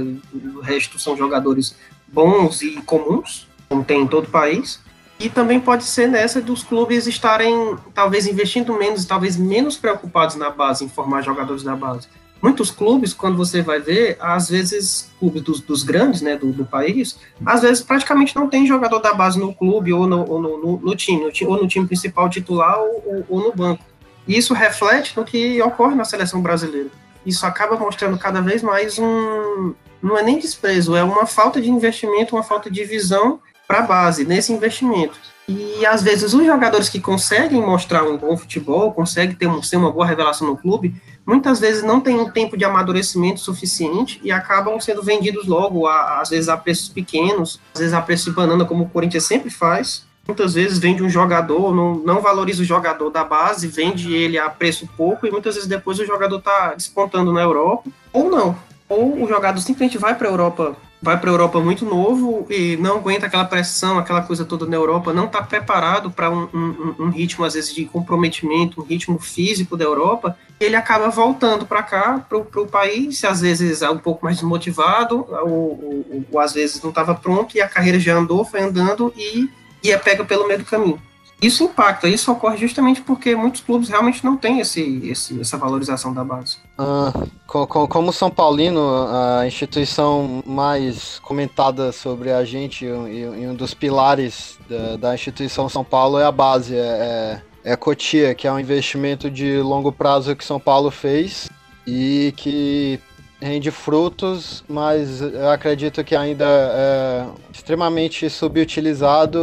o resto são jogadores bons e comuns, como tem em todo o país. E também pode ser nessa dos clubes estarem talvez investindo menos, talvez menos preocupados na base, em formar jogadores da base. Muitos clubes, quando você vai ver, às vezes, clubes dos, dos grandes né, do, do, país, às vezes praticamente não tem jogador da base no clube ou no, ou no, no, no time, ou no time principal titular ou, ou, ou no banco. E isso reflete no que ocorre na seleção brasileira. Isso acaba mostrando cada vez mais um. Não é nem desprezo, é uma falta de investimento, uma falta de visão para a base nesse investimento. E às vezes os jogadores que conseguem mostrar um bom futebol, conseguem ter ser uma boa revelação no clube, muitas vezes não têm um tempo de amadurecimento suficiente e acabam sendo vendidos logo, às vezes a preços pequenos, às vezes a preço de banana, como o Corinthians sempre faz. Muitas vezes vende um jogador, não, não valoriza o jogador da base, vende ele a preço pouco e muitas vezes depois o jogador está despontando na Europa, ou não. Ou o jogador simplesmente vai para a Europa vai para a Europa muito novo e não aguenta aquela pressão, aquela coisa toda na Europa, não está preparado para um, um, um, ritmo, às vezes, de comprometimento, um ritmo físico da Europa, ele acaba voltando para cá, para o país, às vezes é um pouco mais desmotivado, ou, ou, ou às vezes não estava pronto e a carreira já andou, foi andando e, e é pega pelo meio do caminho. Isso impacta, isso ocorre justamente porque muitos clubes realmente não têm esse, esse essa valorização da base. Ah, como São Paulino, a instituição mais comentada sobre a gente e um dos pilares da, da, instituição São Paulo é a base, é, é, é a Cotia, que é um investimento de longo prazo que São Paulo fez e que rende frutos, mas eu acredito que ainda é extremamente subutilizado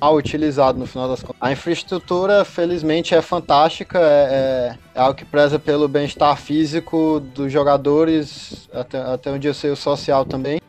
mal utilizado no final das contas. A infraestrutura, felizmente, é fantástica, é, é, é algo que preza pelo bem-estar físico dos jogadores, até, até onde eu sei o social também.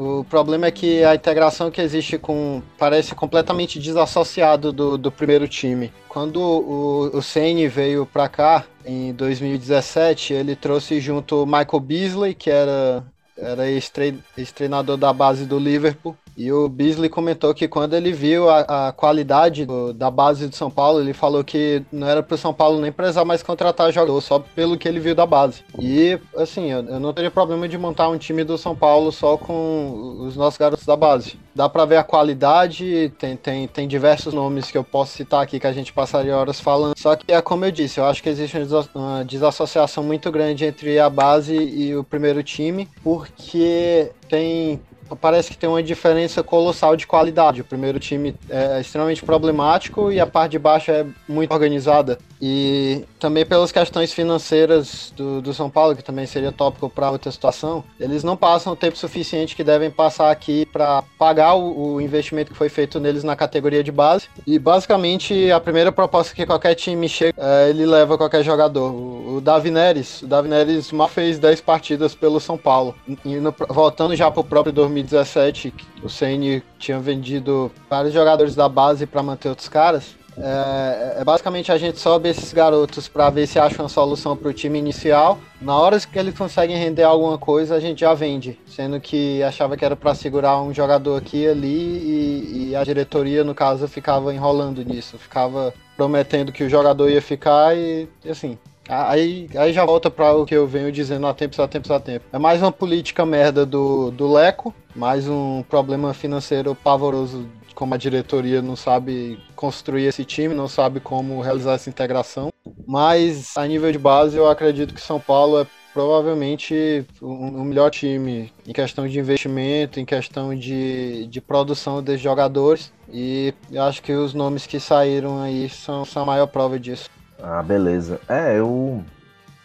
O problema é que a integração que existe com parece completamente desassociado do, do primeiro time. Quando o, o Sane veio para cá em 2017, ele trouxe junto o Michael Beasley, que era era ex-treinador da base do Liverpool, e o Beasley comentou que quando ele viu a, a qualidade do, da base do São Paulo, ele falou que não era para o São Paulo nem precisar mais contratar jogador, só pelo que ele viu da base. E, assim, eu, eu, não teria problema de montar um time do São Paulo só com os nossos garotos da base. Dá para ver a qualidade, tem, tem, tem diversos nomes que eu posso citar aqui que a gente passaria horas falando. Só que é como eu disse, eu acho que existe uma desassociação muito grande entre a base e o primeiro time, porque tem parece que tem uma diferença colossal de qualidade. O primeiro time é extremamente problemático e a parte de baixo é muito organizada. E também pelas questões financeiras do, do São Paulo, que também seria tópico para outra situação, eles não passam o tempo suficiente que devem passar aqui para pagar o, o, investimento que foi feito neles na categoria de base. E basicamente a primeira proposta que qualquer time chega, é, ele leva qualquer jogador. O, o Davi Neres, o Davi Neres mal fez 10 partidas pelo São Paulo. E no, voltando já para o próprio 2017, o CN tinha vendido vários jogadores da base para manter outros caras. É, é, basicamente a gente sobe esses garotos para ver se acha uma solução para o time inicial. Na hora que eles conseguem render alguma coisa, a gente já vende. Sendo que achava que era para segurar um jogador aqui e ali e, e, a diretoria, no caso, ficava enrolando nisso. Ficava prometendo que o jogador ia ficar e, assim. Aí, aí já volta para o que eu venho dizendo há tempos, há tempos, há tempo. É mais uma política merda do, do Leco, mais um problema financeiro pavoroso como a diretoria não sabe construir esse time, não sabe como realizar essa integração. Mas a nível de base, eu acredito que São Paulo é provavelmente o melhor time em questão de investimento, em questão de, de produção desses jogadores. E acho que os nomes que saíram aí são, são a maior prova disso. Ah, beleza. É, eu. O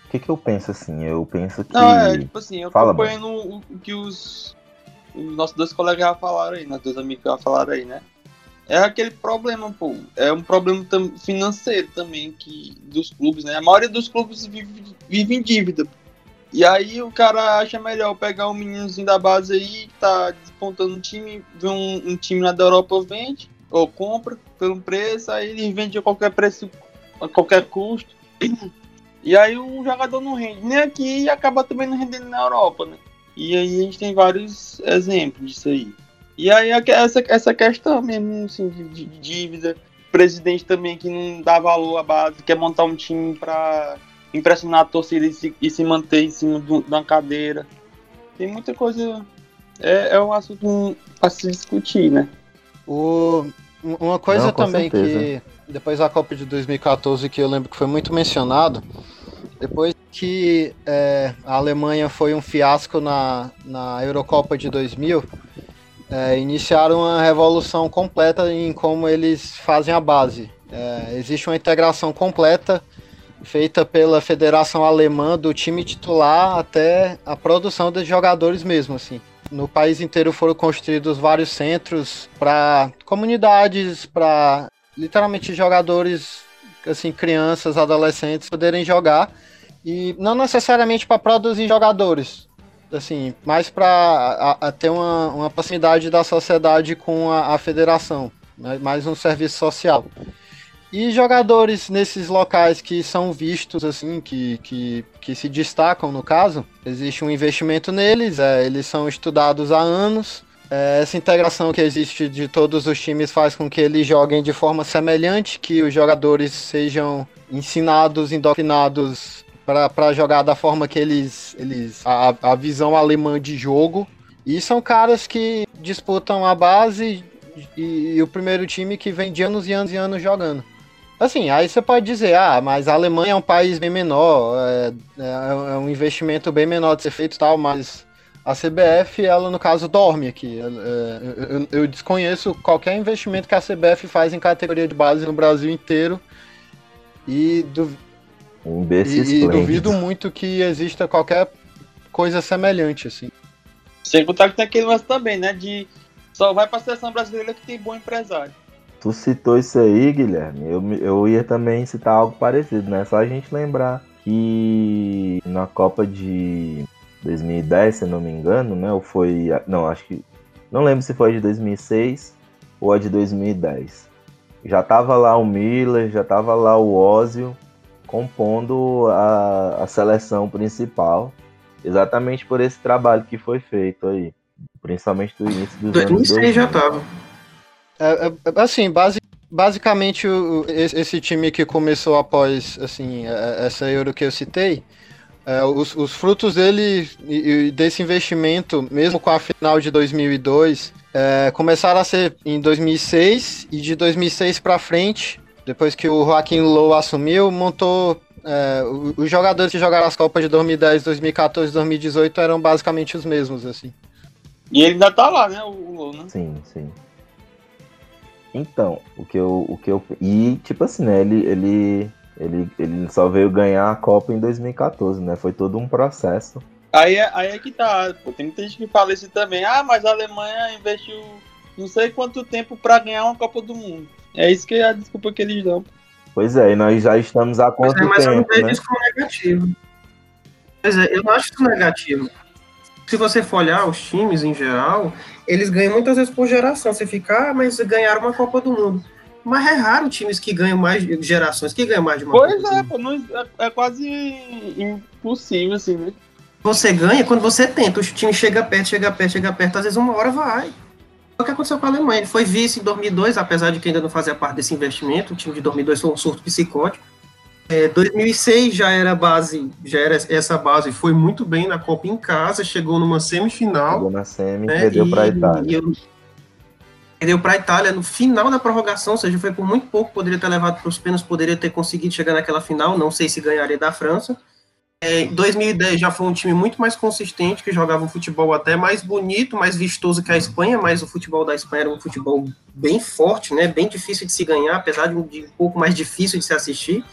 que, que eu penso assim? Eu penso que. Não, é, tipo assim, eu Fala, acompanhando o que os os nossos dois colegas já falaram aí, nossos dois amigos já falaram aí, né? É aquele problema, pô. É um problema financeiro também que dos clubes, né? A maioria dos clubes vive, vive em dívida. E aí o cara acha melhor pegar um meninozinho da base aí, que tá despontando um time, vê um, um time lá da Europa vende, ou compra pelo preço, aí ele vende a qualquer preço, a qualquer custo. E aí o jogador não rende nem aqui e acaba também não rendendo na Europa, né? E aí a gente tem vários exemplos disso aí. E aí essa, essa questão mesmo, assim, de, de dívida, presidente também que não dá valor à base, quer montar um time para impressionar a torcida e se, e se manter em cima de uma cadeira. Tem muita coisa. É, é um assunto para se discutir, né? O, uma coisa não, também certeza. que depois da Copa de 2014 que eu lembro que foi muito mencionado depois que é, a Alemanha foi um fiasco na, na Eurocopa de 2000, é, iniciaram uma revolução completa em como eles fazem a base. É, existe uma integração completa feita pela Federação Alemã do time titular até a produção dos jogadores mesmo, assim. No país inteiro foram construídos vários centros para comunidades, para literalmente jogadores, assim, crianças, adolescentes poderem jogar e não necessariamente para produzir jogadores, assim, mais para ter uma, uma proximidade da sociedade com a, a federação, né? mais um serviço social. E jogadores nesses locais que são vistos, assim, que, que, que se destacam no caso, existe um investimento neles, é, eles são estudados há anos. É, essa integração que existe de todos os times faz com que eles joguem de forma semelhante, que os jogadores sejam ensinados, indoctrinados para jogar da forma que eles. eles a, a visão alemã de jogo. E são caras que disputam a base e, e, o primeiro time que vem de anos e anos e anos jogando. Assim, aí você pode dizer, ah, mas a Alemanha é um país bem menor, é, é, é um investimento bem menor de ser feito e tal, mas a CBF, ela no caso dorme aqui. É, eu, eu, desconheço qualquer investimento que a CBF faz em categoria de base no Brasil inteiro. E do, um e, e duvido muito que exista qualquer coisa semelhante, assim. Sem contar que tem aquele lance também, né? De só vai pra seleção brasileira que tem bom empresário. Tu citou isso aí, Guilherme. Eu, eu ia também citar algo parecido, né? Só a gente lembrar que na Copa de 2010, se não me engano, né? Ou foi. Não, acho que. Não lembro se foi de 2006 ou a de 2010. Já tava lá o Miller, já tava lá o Ózio compondo a, a seleção principal, exatamente por esse trabalho que foi feito aí, principalmente do início dos 2006 anos já estava. É, é, assim, base, basicamente o, esse time que começou após assim é, essa Euro que eu citei, é, os, os, frutos dele e, desse investimento, mesmo com a final de 2002, é, começaram a ser em 2006 e de 2006 para frente depois que o Joaquim Low assumiu, montou. É, os jogadores que jogaram as Copas de 2010, 2014 2018 eram basicamente os mesmos, assim. E ele ainda tá lá, né, o, Lô, né? Sim, sim. Então, o que eu. O que eu e, tipo assim, né? Ele, ele, ele, ele só veio ganhar a Copa em 2014, né? Foi todo um processo. Aí, é- aí é que tá, pô, tem muita gente que fala isso também. Ah, mas a Alemanha investiu não sei quanto tempo pra ganhar uma Copa do Mundo. É isso que é a desculpa que eles dão. Pois é, e nós já estamos há Pois quanto é, mas eu não tempo, vejo né? isso como negativo. Pois é, eu não acho isso negativo. Se você for olhar os times em geral, eles ganham muitas vezes por geração. Você fica, ah, mas ganharam uma Copa do Mundo. Mas é raro times que ganham mais gerações, que ganham mais de uma Pois Copa do é, pô, não, é, é quase impossível, assim, né? Você ganha quando você tenta. O time chega perto, chega perto, chega perto. Às vezes uma hora vai. O que aconteceu com a Alemanha. Ele foi vice em 2002, apesar de que ainda não fazia parte desse investimento. O time de 2002 foi um surto psicótico. É, 2006 já era base, já era essa base. Foi muito bem na Copa em casa, chegou numa semifinal. Chegou na semi né, perdeu e- pra Itália. e eu- Perdeu para a Itália no final da prorrogação, ou seja, foi por muito pouco, poderia ter levado para os pênaltis, poderia ter conseguido chegar naquela final, não sei se ganharia da França. É, Em 2010 já foi um time muito mais consistente, que jogava um futebol até mais bonito, mais vistoso que a Espanha, mas o futebol da Espanha era um futebol bem forte, né, bem difícil de se ganhar, apesar de um, pouco mais difícil de se assistir.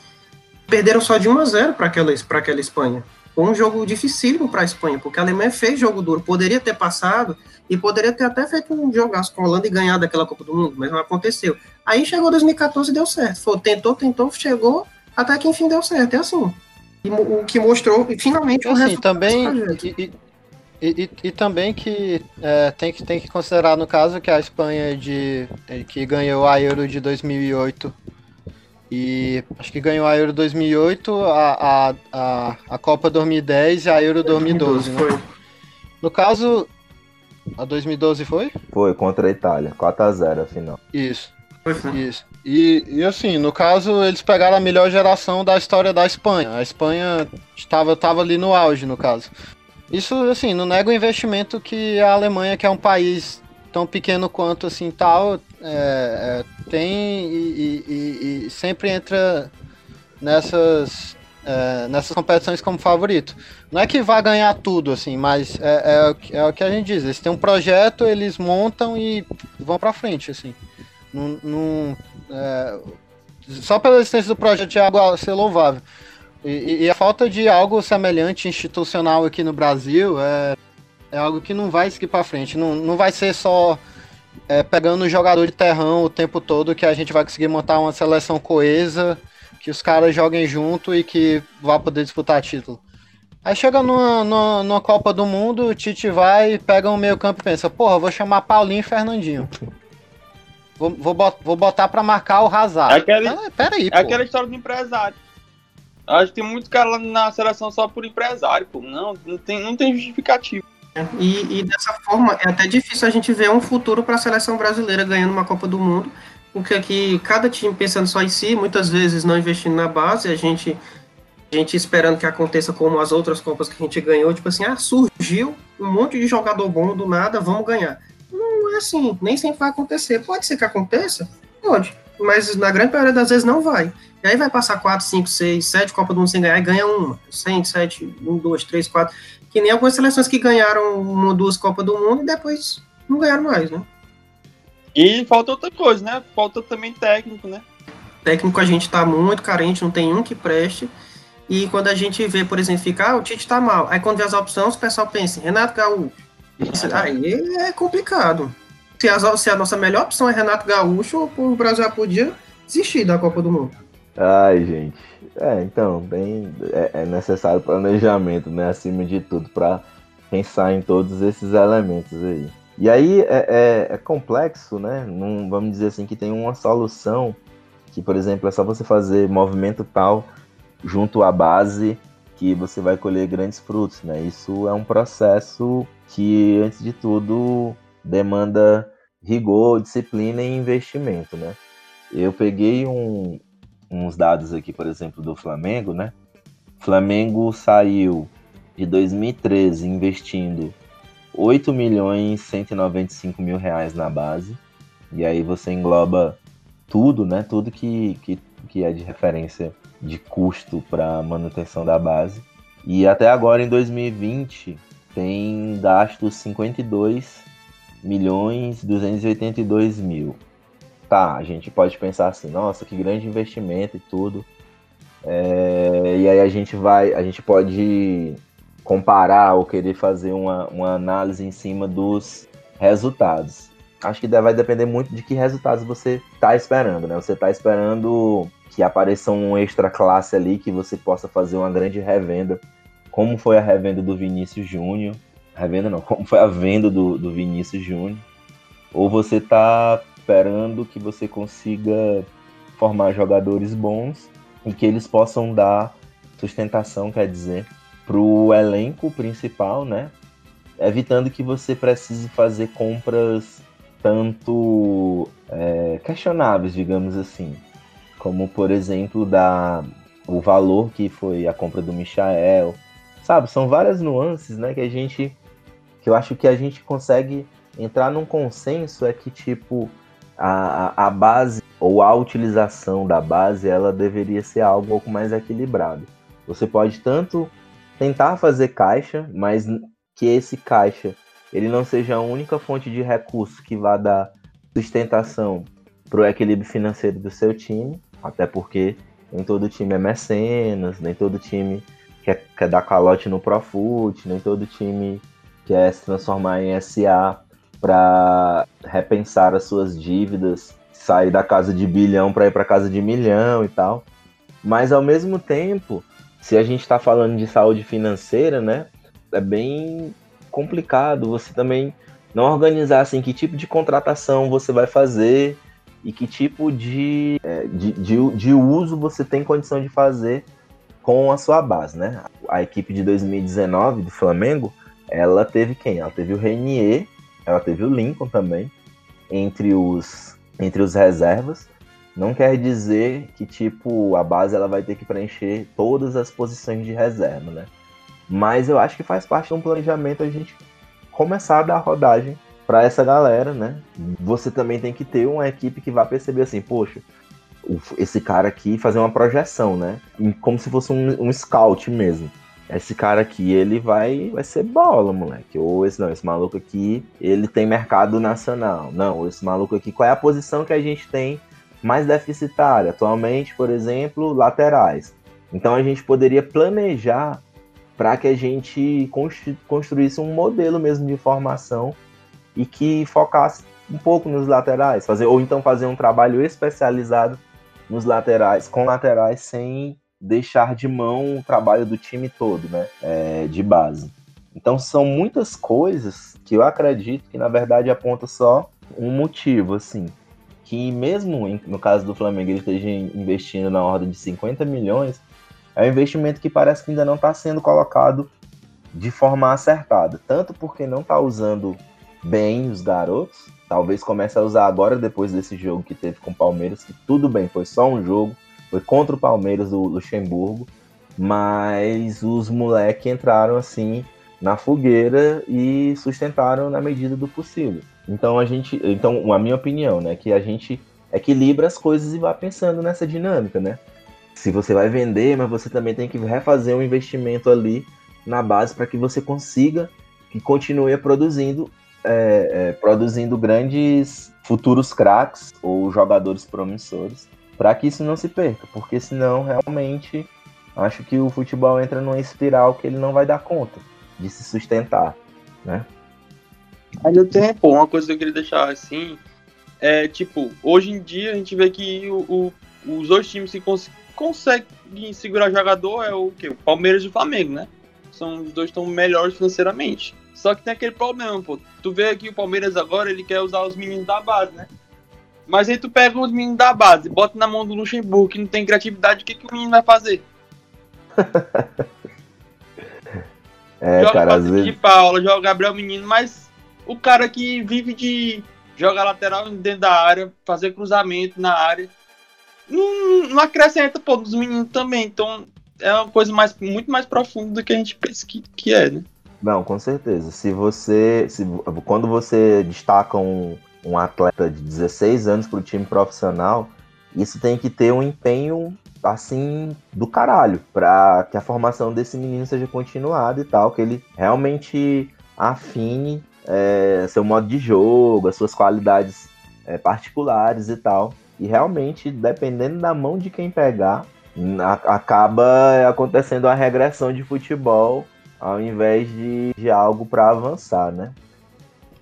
Perderam só de 1 a 0 para aquela, aquela Espanha. Um jogo dificílimo para a Espanha, porque a Alemanha fez jogo duro, poderia ter passado, e poderia ter até feito um jogaço com a Holanda e ganhado aquela Copa do Mundo, mas não aconteceu. Aí chegou 2014 e deu certo. Foi, tentou, tentou, chegou, até que enfim deu certo. É assim. E o que mostrou, e finalmente, o Assim, também. E, e- e- também que, é, tem que tem que considerar no caso que a Espanha de que ganhou a Euro de 2008 e acho que ganhou a Euro 2008, a, a, a, a Copa 2010 e a Euro 2012, né? Foi. No caso, a 2012 foi? Foi contra a Itália, 4x0 a final. Isso. Foi, foi. Isso. E, e assim, no caso, eles pegaram a melhor geração da história da Espanha. A Espanha estava, estava ali no auge, no caso. Isso, assim, não nega o investimento que a Alemanha, que é um país tão pequeno quanto assim tal, é, é, tem e, e- e- sempre entra nessas, é, nessas competições como favorito. Não é que vai ganhar tudo, assim, mas é, é o que- é o que a gente diz. Eles têm um projeto, eles montam e vão pra frente, assim. Não, não- é, só pela existência do projeto de algo ser louvável. E- e a falta de algo semelhante institucional aqui no Brasil é, é algo que não vai seguir para frente. Não, não vai ser só é, pegando o jogador de terrão o tempo todo que a gente vai conseguir montar uma seleção coesa, que os caras joguem junto e que vá poder disputar título. Aí chega numa, numa, numa Copa do Mundo, o Tite vai, pega um meio campo e pensa, porra, vou chamar Paulinho e Fernandinho. Vou, vou, bot- vou botar pra marcar o Hazard. Aquele- Ah, peraí, É pô. aquela história do empresário. Acho que tem muito cara lá na seleção só por empresário, pô. Não, não tem, não tem justificativo. E, e dessa forma é até difícil a gente ver um futuro para a seleção brasileira ganhando uma Copa do Mundo, porque aqui cada time pensando só em si, muitas vezes não investindo na base, a gente a gente esperando que aconteça como as outras Copas que a gente ganhou, tipo assim, ah, surgiu um monte de jogador bom do nada, vamos ganhar. Não é assim, nem sempre vai acontecer. Pode ser que aconteça? Pode, mas na grande maioria das vezes não vai. E aí vai passar 4, 5, 6, 7 Copas do Mundo sem ganhar e ganha uma. 100, 7, 1, 2, 3, 4. Que nem algumas seleções que ganharam uma ou duas Copas do Mundo e depois não ganharam mais, né? E falta outra coisa, né? Falta também técnico, né? Técnico a gente tá muito carente, não tem um que preste. E quando a gente vê, por exemplo, ficar, ah, o Tite tá mal. Aí quando vê as opções, o pessoal pensa, Renato Gaúcho. Isso- Aí é complicado. Se, as- se a nossa melhor opção é Renato Gaúcho, o Brasil já podia desistir da Copa do Mundo. Ai, gente. É, então, bem, é, é necessário planejamento, né? Acima de tudo, para pensar em todos esses elementos aí. E aí é, é- é complexo, né? Não, vamos dizer assim que tem uma solução que, por exemplo, é só você fazer movimento tal junto à base que você vai colher grandes frutos, né? Isso é um processo que, antes de tudo, demanda rigor, disciplina e investimento, né? Eu peguei um, uns dados aqui, por exemplo, do Flamengo, né? Flamengo saiu de 2013 investindo 8 milhões 195 mil reais na base. E aí você engloba tudo, né? Tudo que, que, que é de referência de custo para manutenção da base. E até agora, em 2020, tem gasto 52 milhões 282 mil. Tá, a gente pode pensar assim, nossa, que grande investimento e tudo. É, e aí a gente vai, a gente pode comparar ou querer fazer uma, uma análise em cima dos resultados. Acho que vai depender muito de que resultados você está esperando, né? Você está esperando que apareça um extra classe ali, que você possa fazer uma grande revenda, como foi a revenda do Vinícius Júnior. Revenda não, como foi a venda do, do Vinícius Júnior. Ou você está esperando que você consiga formar jogadores bons e que eles possam dar sustentação, quer dizer, para o elenco principal, né? Evitando que você precise fazer compras tanto é, questionáveis, digamos assim, como por exemplo da o valor que foi a compra do Michael, sabe? São várias nuances, né? Que a gente, que eu acho que a gente consegue entrar num consenso é que tipo a, a base ou a utilização da base ela deveria ser algo um pouco mais equilibrado. Você pode tanto tentar fazer caixa, mas que esse caixa ele não seja a única fonte de recurso que vá dar sustentação para o equilíbrio financeiro do seu time, até porque nem todo time é mecenas, nem todo time quer, quer dar calote no Profut, nem todo time quer se transformar em SA para repensar as suas dívidas, sair da casa de bilhão para ir para casa de milhão e tal. Mas ao mesmo tempo, se a gente está falando de saúde financeira, né, é bem complicado você também não organizar assim que tipo de contratação você vai fazer e que tipo de, é, de, de, de, uso você tem condição de fazer com a sua base, né? A equipe de 2019 do Flamengo, ela teve quem? Ela teve o Renier, ela teve o Lincoln também, entre os, entre os reservas. Não quer dizer que, tipo, a base ela vai ter que preencher todas as posições de reserva, né? Mas eu acho que faz parte de um planejamento a gente começar a dar rodagem para essa galera, né? Você também tem que ter uma equipe que vá perceber assim, poxa, esse cara aqui fazer uma projeção, né? Como se fosse um, um scout mesmo. Esse cara aqui, ele vai, vai ser bola, moleque. Ou esse não, esse maluco aqui, ele tem mercado nacional. Não, esse maluco aqui, qual é a posição que a gente tem mais deficitária? Atualmente, por exemplo, laterais. Então a gente poderia planejar para que a gente construísse um modelo mesmo de formação e que focasse um pouco nos laterais, fazer ou então fazer um trabalho especializado nos laterais, com laterais sem deixar de mão o trabalho do time todo, né, é, de base. Então são muitas coisas que eu acredito que na verdade aponta só um motivo, assim, que mesmo no caso do Flamengo ele esteja investindo na ordem de 50 milhões, é um investimento que parece que ainda não está sendo colocado de forma acertada. Tanto porque não está usando bem os garotos, talvez comece a usar agora, depois desse jogo que teve com o Palmeiras, que tudo bem, foi só um jogo, foi contra o Palmeiras do Luxemburgo, mas os moleques entraram assim na fogueira e sustentaram na medida do possível. Então a gente, então a minha opinião, né, que a gente equilibra as coisas e vai pensando nessa dinâmica, né? se você vai vender, mas você também tem que refazer um investimento ali na base para que você consiga que continue produzindo, é, é, produzindo grandes futuros craques ou jogadores promissores, para que isso não se perca, porque senão realmente acho que o futebol entra numa espiral que ele não vai dar conta de se sustentar, né? Ainda tem, pô, uma coisa que eu queria deixar assim, é tipo, hoje em dia a gente vê que o, o os dois times que cons conseguem segurar jogador é o que? O Palmeiras e o Flamengo, né? São os dois estão melhores financeiramente. Só que tem aquele problema, pô. Tu vê aqui o Palmeiras agora, ele quer usar os meninos da base, né? Mas aí tu pega os meninos da base, bota na mão do Luxemburgo, que não tem criatividade, o que, que o menino vai fazer? é, joga cara, às vezes... de Paula, joga Gabriel Menino, mas o cara que vive de jogar lateral dentro da área, fazer cruzamento na área, não, não acrescenta, pô, dos meninos também. Então é uma coisa mais, muito mais profunda do que a gente pensa que, que é, né? Não, com certeza. Se você. Se, quando você destaca um, um atleta de 16 anos para o time profissional, isso tem que ter um empenho assim do caralho para que a formação desse menino seja continuada e tal, que ele realmente afine é, seu modo de jogo, as suas qualidades é, particulares e tal. E realmente, dependendo da mão de quem pegar, a- acaba acontecendo a regressão de futebol ao invés de, de algo para avançar, né?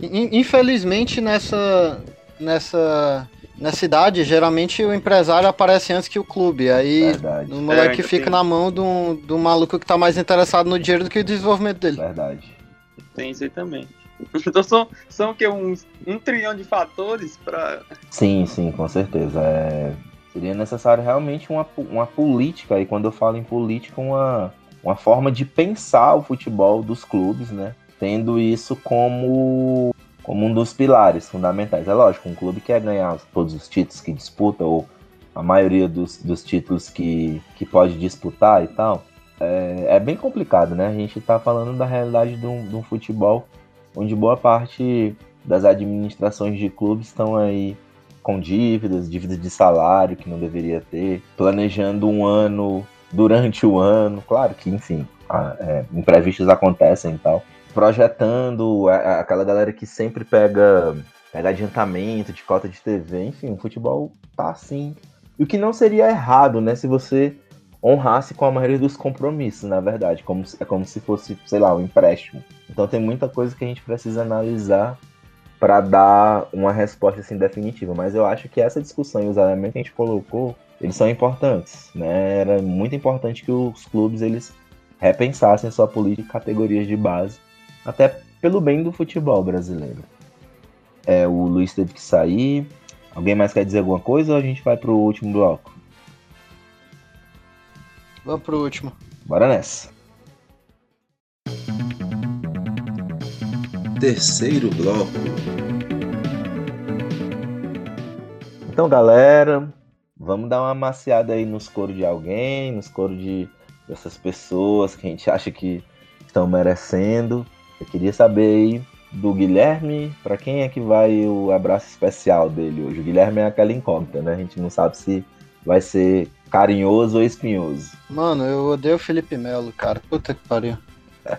In- Infelizmente, nessa, nessa, nessa idade, geralmente o empresário aparece antes que o clube. Aí Verdade, o moleque ainda fica tem- na mão de um maluco que tá mais interessado no dinheiro do que o desenvolvimento dele. verdade. Tem isso aí também. Então são, são o quê? Uns, um trilhão de fatores pra. Sim, sim, com certeza. É, seria necessário realmente uma, uma política, e quando eu falo em política, uma, uma forma de pensar o futebol dos clubes, né? Tendo isso como, como um dos pilares fundamentais. É lógico, um clube quer ganhar todos os títulos que disputa, ou a maioria dos, dos títulos que, que pode disputar e tal. É, é bem complicado, né? A gente tá falando da realidade de um, de um futebol onde boa parte das administrações de clubes estão aí com dívidas, dívidas de salário que não deveria ter, planejando um ano durante o ano, claro que, enfim, a- é, imprevistos acontecem e tal, projetando aquela galera que sempre pega, pega adiantamento de cota de TV, enfim, o futebol tá assim. E o que não seria errado, né, se você honrasse com a maioria dos compromissos, na verdade, como, é como se fosse, sei lá, um empréstimo. Então tem muita coisa que a gente precisa analisar para dar uma resposta assim definitiva, mas eu acho que essa discussão e os elementos que a gente colocou, eles são importantes, né? Era muito importante que os clubes eles repensassem sua política de categorias de base, até pelo bem do futebol brasileiro. É, o Luiz teve que sair. Alguém mais quer dizer alguma coisa ou a gente vai pro último bloco? Vamos pro último. Bora nessa. Terceiro bloco. Então, galera, vamos dar uma maciada aí nos coros de alguém, nos coros de dessas pessoas que a gente acha que estão merecendo. Eu queria saber aí do Guilherme, para quem é que vai o abraço especial dele hoje? O Guilherme é aquela incógnita, né? A gente não sabe se vai ser carinhoso ou espinhoso. Mano, eu odeio o Felipe Melo, cara. Puta que pariu.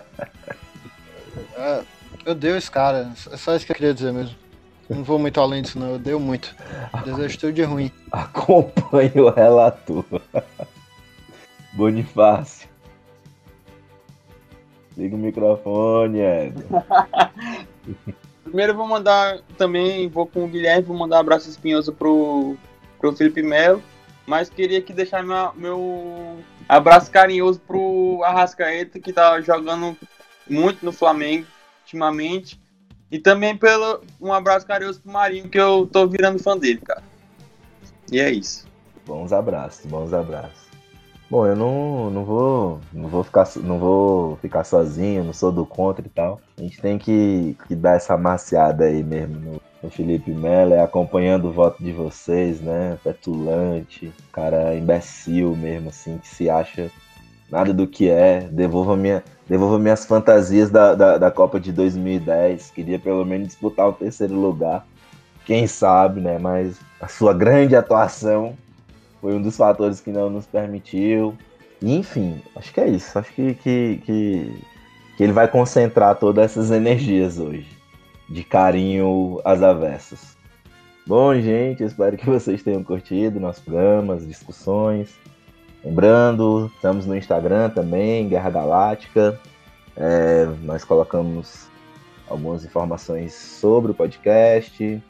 É, eu odeio esse cara. É só isso que eu queria dizer mesmo. Não vou muito além disso, não. Eu odeio muito. Desejo tudo de ruim. Acompanhe o relator. Bonifácio. Liga o microfone, Ed. Primeiro vou mandar também, vou com o Guilherme, vou mandar um abraço espinhoso pro, pro Felipe Melo. Mas queria aqui deixar minha- meu abraço carinhoso pro Arrascaeta, que tá jogando muito no Flamengo ultimamente. E também pelo, um abraço carinhoso pro Marinho, que eu tô virando fã dele, cara. E é isso. Bons abraços, bons abraços. Bom, eu não, não vou não vou ficar não vou ficar sozinho, não sou do contra e tal. A gente tem que, que dar essa maciada aí mesmo no, no Felipe Melo, é acompanhando o voto de vocês, né? Petulante, cara imbecil mesmo, assim, que se acha nada do que é. Devolva, minha, devolva minhas fantasias da, da, da Copa de 2010. Queria pelo menos disputar o terceiro lugar. Quem sabe, né? Mas a sua grande atuação foi um dos fatores que não nos permitiu. Enfim, acho que é isso. Acho que, que, que, que ele vai concentrar todas essas energias hoje. De carinho às avessas. Bom, gente, espero que vocês tenham curtido nosso programa, as discussões. Lembrando, estamos no Instagram também, Guerra Galáctica. É, nós colocamos algumas informações sobre o podcast,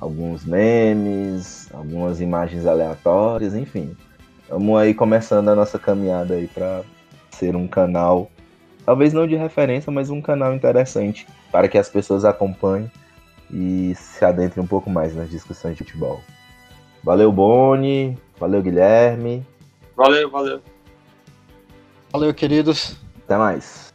alguns memes, algumas imagens aleatórias, enfim. Estamos aí começando a nossa caminhada aí para ser um canal, talvez não de referência, mas um canal interessante para que as pessoas acompanhem e se adentrem um pouco mais nas discussões de futebol. Valeu, Boni. Valeu, Guilherme. Valeu, valeu. Valeu, queridos. Até mais.